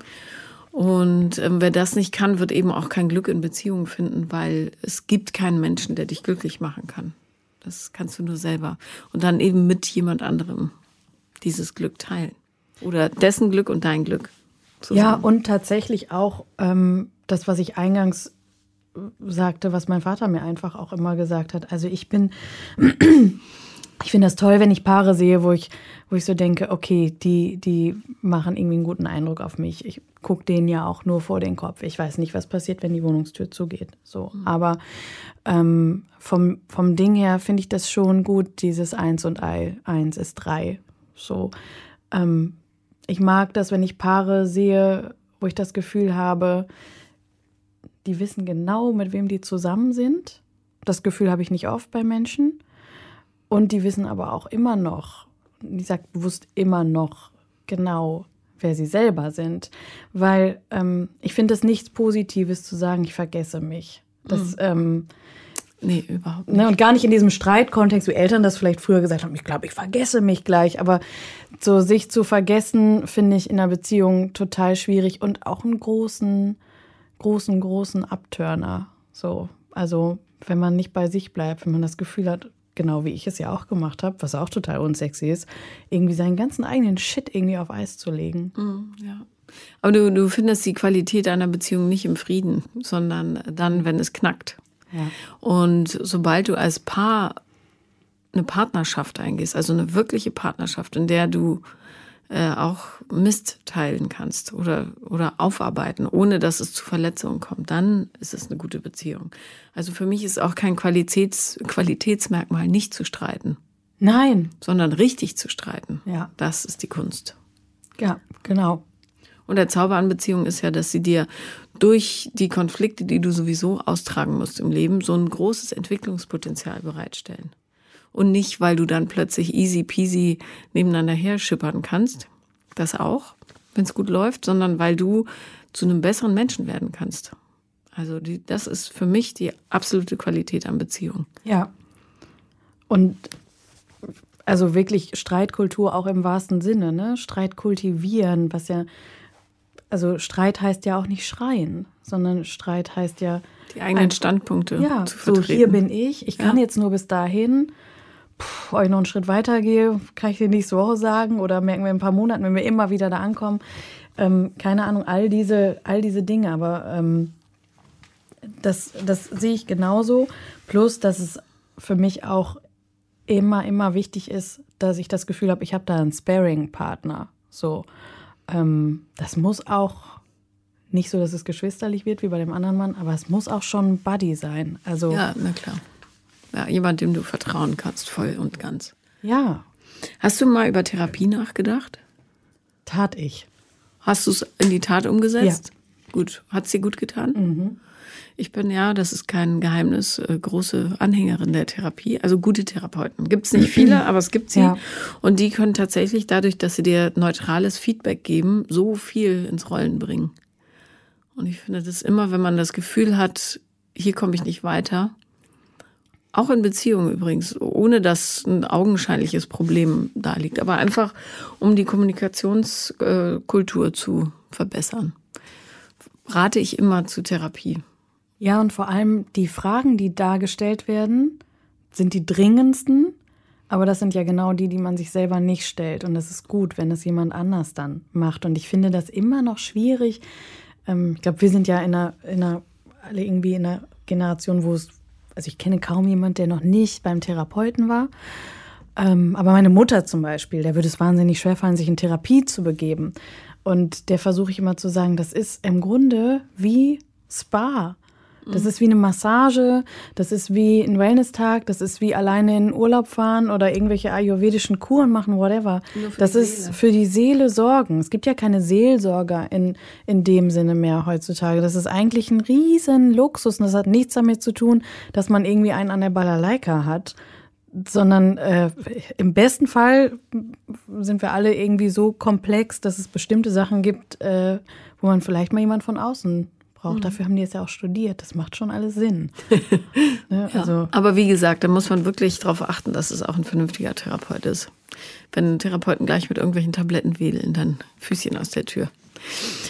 Und ähm, wer das nicht kann, wird eben auch kein Glück in Beziehungen finden, weil es gibt keinen Menschen, der dich glücklich machen kann. Das kannst du nur selber. Und dann eben mit jemand anderem dieses Glück teilen. Oder dessen Glück und dein Glück. Zusammen. Ja, und tatsächlich auch ähm, das, was ich eingangs sagte, was mein Vater mir einfach auch immer gesagt hat. Also ich bin, ich finde das toll, wenn ich Paare sehe, wo ich, wo ich so denke, okay, die, die machen irgendwie einen guten Eindruck auf mich. Ich gucke denen ja auch nur vor den Kopf. Ich weiß nicht, was passiert, wenn die Wohnungstür zugeht. So, mhm. aber ähm, vom, vom Ding her finde ich das schon gut, dieses Eins und Ei, eins ist drei. So, ähm, ich mag das, wenn ich Paare sehe, wo ich das Gefühl habe, die wissen genau, mit wem die zusammen sind. Das Gefühl habe ich nicht oft bei Menschen. Und die wissen aber auch immer noch, ich sage bewusst immer noch genau, wer sie selber sind. Weil ähm, ich finde es nichts Positives zu sagen, ich vergesse mich. Das, mhm. ähm, Nee, überhaupt nicht. Ne, und gar nicht in diesem Streitkontext, wie Eltern das vielleicht früher gesagt haben, ich glaube, ich vergesse mich gleich. Aber so sich zu vergessen, finde ich in einer Beziehung total schwierig und auch einen großen, großen, großen Abturner. So, also wenn man nicht bei sich bleibt, wenn man das Gefühl hat, genau wie ich es ja auch gemacht habe, was auch total unsexy ist, irgendwie seinen ganzen eigenen Shit irgendwie auf Eis zu legen. Mm, ja. Aber du, du findest die Qualität einer Beziehung nicht im Frieden, sondern dann, wenn es knackt. Ja. Und sobald du als Paar eine Partnerschaft eingehst, also eine wirkliche Partnerschaft, in der du äh, auch Mist teilen kannst oder, oder aufarbeiten, ohne dass es zu Verletzungen kommt, dann ist es eine gute Beziehung. Also für mich ist auch kein Qualitäts, Qualitätsmerkmal, nicht zu streiten. Nein. Sondern richtig zu streiten. Ja. Das ist die Kunst. Ja, genau. Und der Zauber an Beziehungen ist ja, dass sie dir durch die Konflikte, die du sowieso austragen musst im Leben, so ein großes Entwicklungspotenzial bereitstellen. Und nicht, weil du dann plötzlich easy peasy nebeneinander her schippern kannst, das auch, wenn es gut läuft, sondern weil du zu einem besseren Menschen werden kannst. Also die, das ist für mich die absolute Qualität an Beziehungen. Ja. Und also wirklich Streitkultur auch im wahrsten Sinne, ne? Streit kultivieren, was ja also Streit heißt ja auch nicht schreien, sondern Streit heißt ja. Die eigenen ein, Standpunkte ja, zu vertreten. So, hier bin ich, ich kann ja. jetzt nur bis dahin. Ob ich noch einen Schritt weiter gehe, kann ich dir nächste Woche sagen oder merken wir in ein paar Monaten, wenn wir immer wieder da ankommen. Ähm, keine Ahnung, all diese, all diese Dinge, aber ähm, das, das sehe ich genauso. Plus, dass es für mich auch immer, immer wichtig ist, dass ich das Gefühl habe, ich habe da einen Sparing-Partner. So ähm, das muss auch nicht so, dass es geschwisterlich wird wie bei dem anderen Mann, aber es muss auch schon Buddy sein. Also ja, na klar. Ja, jemand, dem du vertrauen kannst, voll und ganz. Ja. Hast du mal über Therapie nachgedacht? Tat ich. Hast du es in die Tat umgesetzt? Ja. Gut. Hat dir gut getan? Mhm. Ich bin ja, das ist kein Geheimnis, äh, große Anhängerin der Therapie. Also gute Therapeuten. Gibt es nicht *clears throat* viele, aber es gibt sie. Ja. Und die können tatsächlich dadurch, dass sie dir neutrales Feedback geben, so viel ins Rollen bringen. Und ich finde das immer, wenn man das Gefühl hat, hier komme ich nicht weiter, auch in Beziehungen übrigens, ohne dass ein augenscheinliches Problem da liegt, aber einfach um die Kommunikationskultur zu verbessern, rate ich immer zu Therapie. Ja, und vor allem die Fragen, die da gestellt werden, sind die dringendsten, aber das sind ja genau die, die man sich selber nicht stellt. Und es ist gut, wenn es jemand anders dann macht. Und ich finde das immer noch schwierig. Ähm, ich glaube, wir sind ja in einer, in einer, alle irgendwie in einer Generation, wo es, also ich kenne kaum jemand, der noch nicht beim Therapeuten war. Ähm, aber meine Mutter zum Beispiel, der würde es wahnsinnig schwerfallen, sich in Therapie zu begeben. Und der versuche ich immer zu sagen, das ist im Grunde wie Spa. Das ist wie eine Massage, das ist wie ein Wellness-Tag, das ist wie alleine in Urlaub fahren oder irgendwelche ayurvedischen Kuren machen, whatever. Das ist Seele. für die Seele sorgen. Es gibt ja keine Seelsorger in, in dem Sinne mehr heutzutage. Das ist eigentlich ein riesen Luxus und das hat nichts damit zu tun, dass man irgendwie einen an der Balalaika hat. sondern äh, im besten Fall sind wir alle irgendwie so komplex, dass es bestimmte Sachen gibt, äh, wo man vielleicht mal jemand von außen braucht. Mhm. Dafür haben die es ja auch studiert. Das macht schon alles Sinn. *laughs* ne? also. Ja, aber wie gesagt, da muss man wirklich darauf achten, dass es auch ein vernünftiger Therapeut ist. Wenn Therapeuten gleich mit irgendwelchen Tabletten wedeln, dann Füßchen aus der Tür.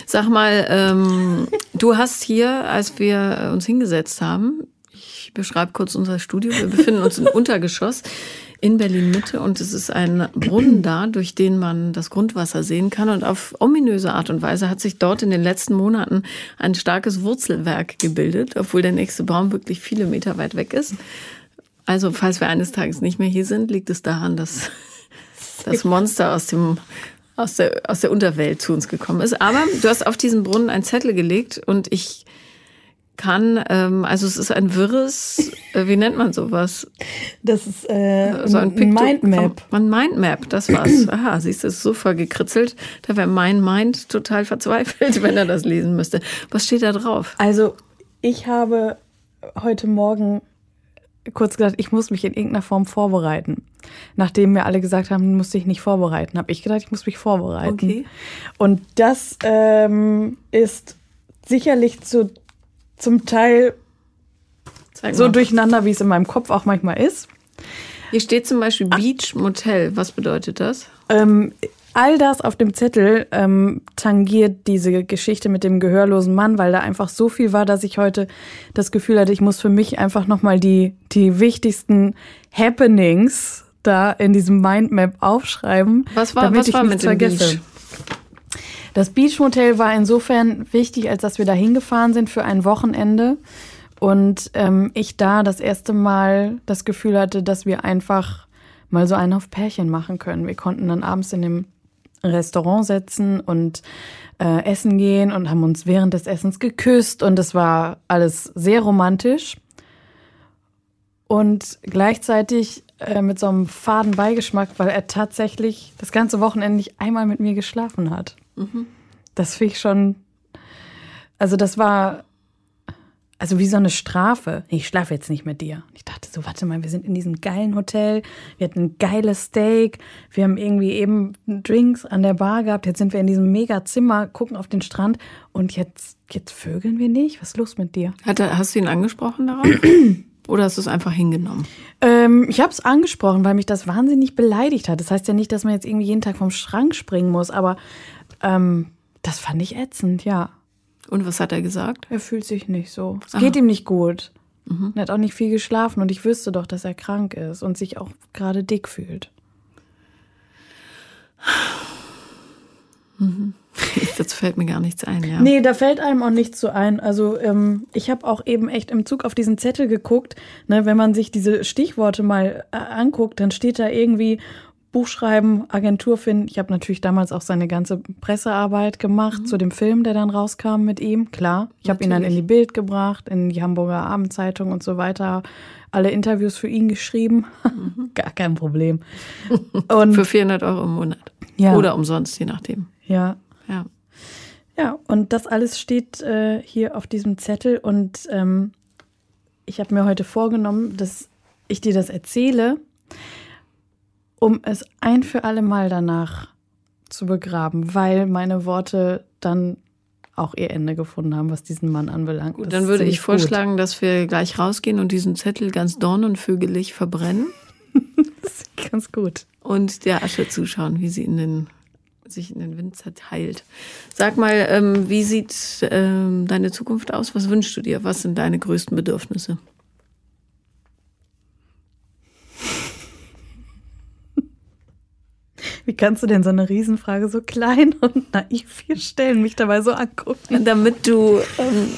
Sag mal, ähm, *laughs* du hast hier, als wir uns hingesetzt haben, ich beschreibe kurz unser Studio, wir befinden uns im *laughs* Untergeschoss in Berlin Mitte und es ist ein Brunnen da, durch den man das Grundwasser sehen kann und auf ominöse Art und Weise hat sich dort in den letzten Monaten ein starkes Wurzelwerk gebildet, obwohl der nächste Baum wirklich viele Meter weit weg ist. Also falls wir eines Tages nicht mehr hier sind, liegt es daran, dass das Monster aus dem aus der, aus der Unterwelt zu uns gekommen ist. Aber du hast auf diesen Brunnen einen Zettel gelegt und ich kann, ähm, also es ist ein wirres, äh, wie nennt man sowas? Das ist äh, so ein, ein Mindmap. Ein Mindmap, das war's. *clears throat* Aha, siehst du, es ist so voll gekritzelt. Da wäre mein Mind total verzweifelt, *laughs* wenn er das lesen müsste. Was steht da drauf? Also, ich habe heute Morgen kurz gesagt, ich muss mich in irgendeiner Form vorbereiten. Nachdem mir alle gesagt haben, du musst dich nicht vorbereiten, habe ich gedacht, ich muss mich vorbereiten. Okay. Und das ähm, ist sicherlich zu, zum Teil so durcheinander, wie es in meinem Kopf auch manchmal ist. Hier steht zum Beispiel Beach Motel. Was bedeutet das? Ähm, all das auf dem Zettel ähm, tangiert diese Geschichte mit dem gehörlosen Mann, weil da einfach so viel war, dass ich heute das Gefühl hatte, ich muss für mich einfach nochmal die, die wichtigsten Happenings da in diesem Mindmap aufschreiben. Was war, damit was ich war mit dem Beach? Das Beachmotel war insofern wichtig, als dass wir da hingefahren sind für ein Wochenende und ähm, ich da das erste Mal das Gefühl hatte, dass wir einfach mal so einen auf Pärchen machen können. Wir konnten dann abends in dem Restaurant setzen und äh, essen gehen und haben uns während des Essens geküsst und es war alles sehr romantisch und gleichzeitig äh, mit so einem faden Beigeschmack, weil er tatsächlich das ganze Wochenende nicht einmal mit mir geschlafen hat. Mhm. Das finde ich schon, also das war also wie so eine Strafe. Ich schlafe jetzt nicht mit dir. Ich dachte so, warte mal, wir sind in diesem geilen Hotel, wir hatten ein geiles Steak, wir haben irgendwie eben Drinks an der Bar gehabt, jetzt sind wir in diesem mega Zimmer, gucken auf den Strand und jetzt, jetzt vögeln wir nicht? Was ist los mit dir? Hat er, hast du ihn angesprochen darauf? *clears throat* Oder hast du es einfach hingenommen? Ähm, ich habe es angesprochen, weil mich das wahnsinnig beleidigt hat. Das heißt ja nicht, dass man jetzt irgendwie jeden Tag vom Schrank springen muss, aber ähm, das fand ich ätzend, ja. Und was hat er gesagt? Er fühlt sich nicht so. Es Aha. geht ihm nicht gut. Mhm. Er hat auch nicht viel geschlafen und ich wüsste doch, dass er krank ist und sich auch gerade dick fühlt. Mhm. *laughs* Dazu fällt mir gar nichts ein, ja. Nee, da fällt einem auch nichts so ein. Also ähm, ich habe auch eben echt im Zug auf diesen Zettel geguckt. Ne, wenn man sich diese Stichworte mal äh, anguckt, dann steht da irgendwie Buchschreiben, Agentur finden. Ich habe natürlich damals auch seine ganze Pressearbeit gemacht mhm. zu dem Film, der dann rauskam mit ihm. Klar, ich habe ihn dann in die Bild gebracht, in die Hamburger Abendzeitung und so weiter. Alle Interviews für ihn geschrieben. Mhm. *laughs* Gar kein Problem. *laughs* Und für 400 Euro im Monat. Ja. Oder umsonst, je nachdem. Ja. Ja. Ja, und das alles steht äh, hier auf diesem Zettel. Und ähm, ich habe mir heute vorgenommen, dass ich dir das erzähle um es ein für alle Mal danach zu begraben, weil meine Worte dann auch ihr Ende gefunden haben, was diesen Mann anbelangt. Gut, dann würde ich vorschlagen, gut. dass wir gleich rausgehen und diesen Zettel ganz dornenvögelig verbrennen. *laughs* das ist ganz gut. Und der Asche zuschauen, wie sie in den, sich in den Wind zerteilt. Sag mal, ähm, wie sieht ähm, deine Zukunft aus? Was wünschst du dir? Was sind deine größten Bedürfnisse? *laughs* Wie kannst du denn so eine Riesenfrage so klein *laughs* und naiv hier stellen, mich dabei so angucken? Damit du *laughs* ähm,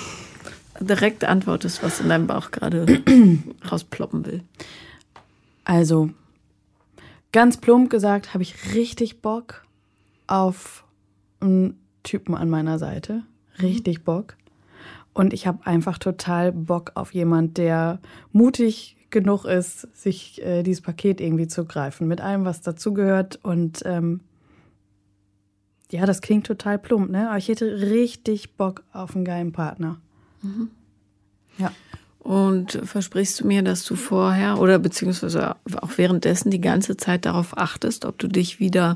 direkt antwortest, was in deinem Bauch gerade *clears throat* rausploppen will. Also, ganz plump gesagt, habe ich richtig Bock auf einen Typen an meiner Seite. Richtig Bock. Und ich habe einfach total Bock auf jemand, der mutig genug ist, sich äh, dieses Paket irgendwie zu greifen, mit allem, was dazugehört. Und ähm, ja, das klingt total plump, ne? Aber ich hätte richtig Bock auf einen geilen Partner. Mhm. Ja. Und versprichst du mir, dass du vorher oder beziehungsweise auch währenddessen die ganze Zeit darauf achtest, ob du dich wieder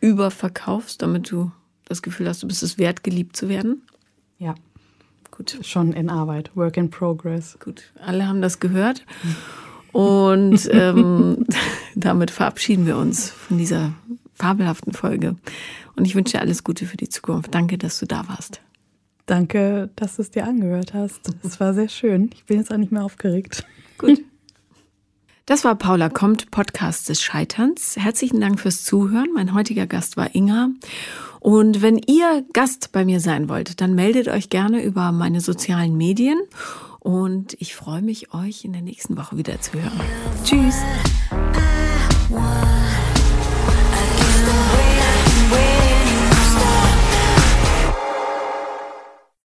überverkaufst, damit du das Gefühl hast, du bist es wert, geliebt zu werden? Ja. Gut. Schon in Arbeit, Work in Progress. Gut, alle haben das gehört. Und *laughs* ähm, *laughs* damit verabschieden wir uns von dieser fabelhaften Folge. Und ich wünsche dir alles Gute für die Zukunft. Danke, dass du da warst. Danke, dass du es dir angehört hast. Es war sehr schön. Ich bin jetzt auch nicht mehr aufgeregt. Gut. *laughs* Das war Paula kommt, Podcast des Scheiterns. Herzlichen Dank fürs Zuhören. Mein heutiger Gast war Inga. Und wenn ihr Gast bei mir sein wollt, dann meldet euch gerne über meine sozialen Medien. Und ich freue mich, euch in der nächsten Woche wieder zu hören. Tschüss.